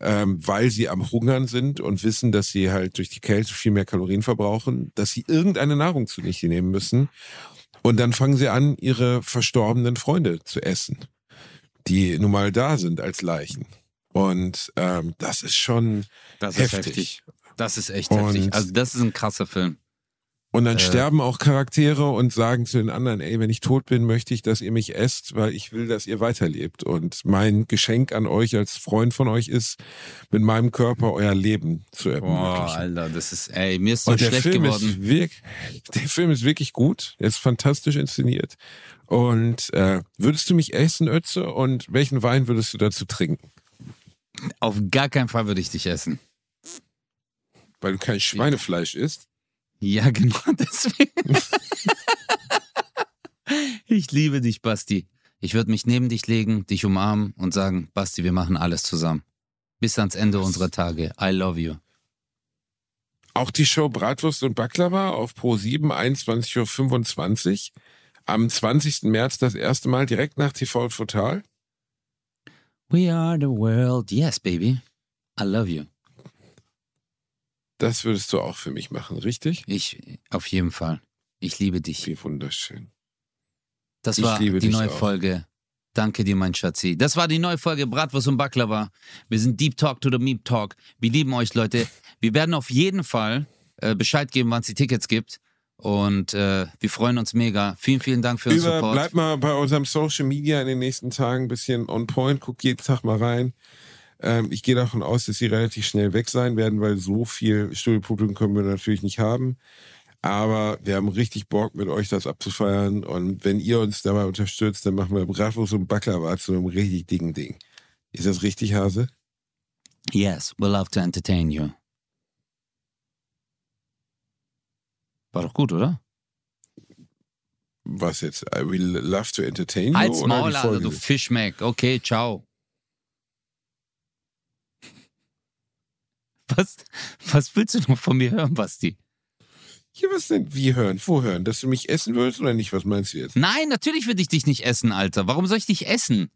ähm, weil sie am Hungern sind und wissen, dass sie halt durch die Kälte viel mehr Kalorien verbrauchen, dass sie irgendeine Nahrung zu sich nehmen müssen. Und dann fangen sie an, ihre verstorbenen Freunde zu essen, die nun mal da sind als Leichen. Und ähm, das ist schon Das ist heftig. heftig. Das ist echt Und- heftig. Also das ist ein krasser Film. Und dann Äh. sterben auch Charaktere und sagen zu den anderen, ey, wenn ich tot bin, möchte ich, dass ihr mich esst, weil ich will, dass ihr weiterlebt. Und mein Geschenk an euch als Freund von euch ist, mit meinem Körper euer Leben zu Boah, ermöglichen. Alter, das ist, ey, mir ist so und der schlecht Film, geworden. ist wirklich, der Film ist wirklich gut. Er ist fantastisch inszeniert. Und äh, würdest du mich essen, Ötze? Und welchen Wein würdest du dazu trinken? Auf gar keinen Fall würde ich dich essen. Weil du kein Schweinefleisch isst. Ja, genau deswegen. ich liebe dich, Basti. Ich würde mich neben dich legen, dich umarmen und sagen, Basti, wir machen alles zusammen. Bis ans Ende unserer Tage. I love you. Auch die Show Bratwurst und Baklava auf Pro 7, 21.25 Uhr. Am 20. März das erste Mal direkt nach TV Total. We are the world. Yes, baby. I love you. Das würdest du auch für mich machen, richtig? Ich, auf jeden Fall. Ich liebe dich. Wie wunderschön. Das Ich war liebe die neue auch. Folge. Danke dir, mein Schatzi. Das war die neue Folge Bratwurst und Baklava. Wir sind Deep Talk to the Meep Talk. Wir lieben euch, Leute. Wir werden auf jeden Fall äh, Bescheid geben, wann es die Tickets gibt. Und äh, wir freuen uns mega. Vielen, vielen Dank für den Über, Support. bleib mal bei unserem Social Media in den nächsten Tagen ein bisschen on point. Guck jeden Tag mal rein. Ähm, ich gehe davon aus, dass sie relativ schnell weg sein werden, weil so viel Studiopublikum können wir natürlich nicht haben. Aber wir haben richtig Bock, mit euch das abzufeiern. Und wenn ihr uns dabei unterstützt, dann machen wir Bratwurst und Baklava zu einem richtig dicken Ding. Ist das richtig, Hase? Yes, we love to entertain you. War doch gut, oder? Was jetzt? I will love to entertain you? Halt's oder Maul, Alter, du Fischmeck. Okay, ciao. Was, was willst du noch von mir hören, Basti? Ja, was denn? Wie hören? Wo hören? Dass du mich essen willst oder nicht? Was meinst du jetzt? Nein, natürlich würde ich dich nicht essen, Alter. Warum soll ich dich essen?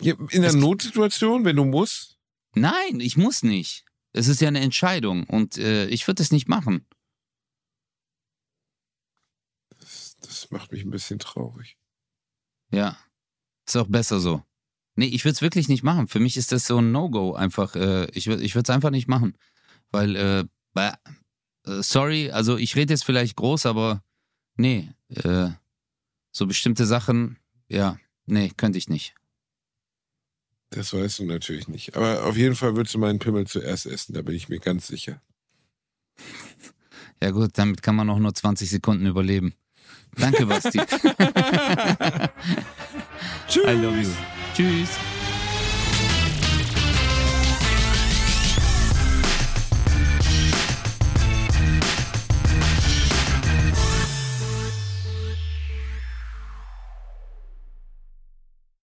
Ja, in einer Notsituation, wenn du musst? Nein, ich muss nicht. Es ist ja eine Entscheidung und äh, ich würde es nicht machen. Das, macht mich ein bisschen traurig. Ja. Ist auch besser so. Nee, ich würde es wirklich nicht machen. Für mich ist das so ein No-Go einfach. Äh, ich würd- ich würde es einfach nicht machen. Weil, äh, bäh, äh, sorry, also ich rede jetzt vielleicht groß, aber nee, äh, so bestimmte Sachen, ja, nee, könnte ich nicht. Das weißt du natürlich nicht. Aber auf jeden Fall würdest du meinen Pimmel zuerst essen, da bin ich mir ganz sicher. Ja gut, damit kann man auch nur 20 Sekunden überleben. Danke, Basti. Tschüss. I love you. Tschüss.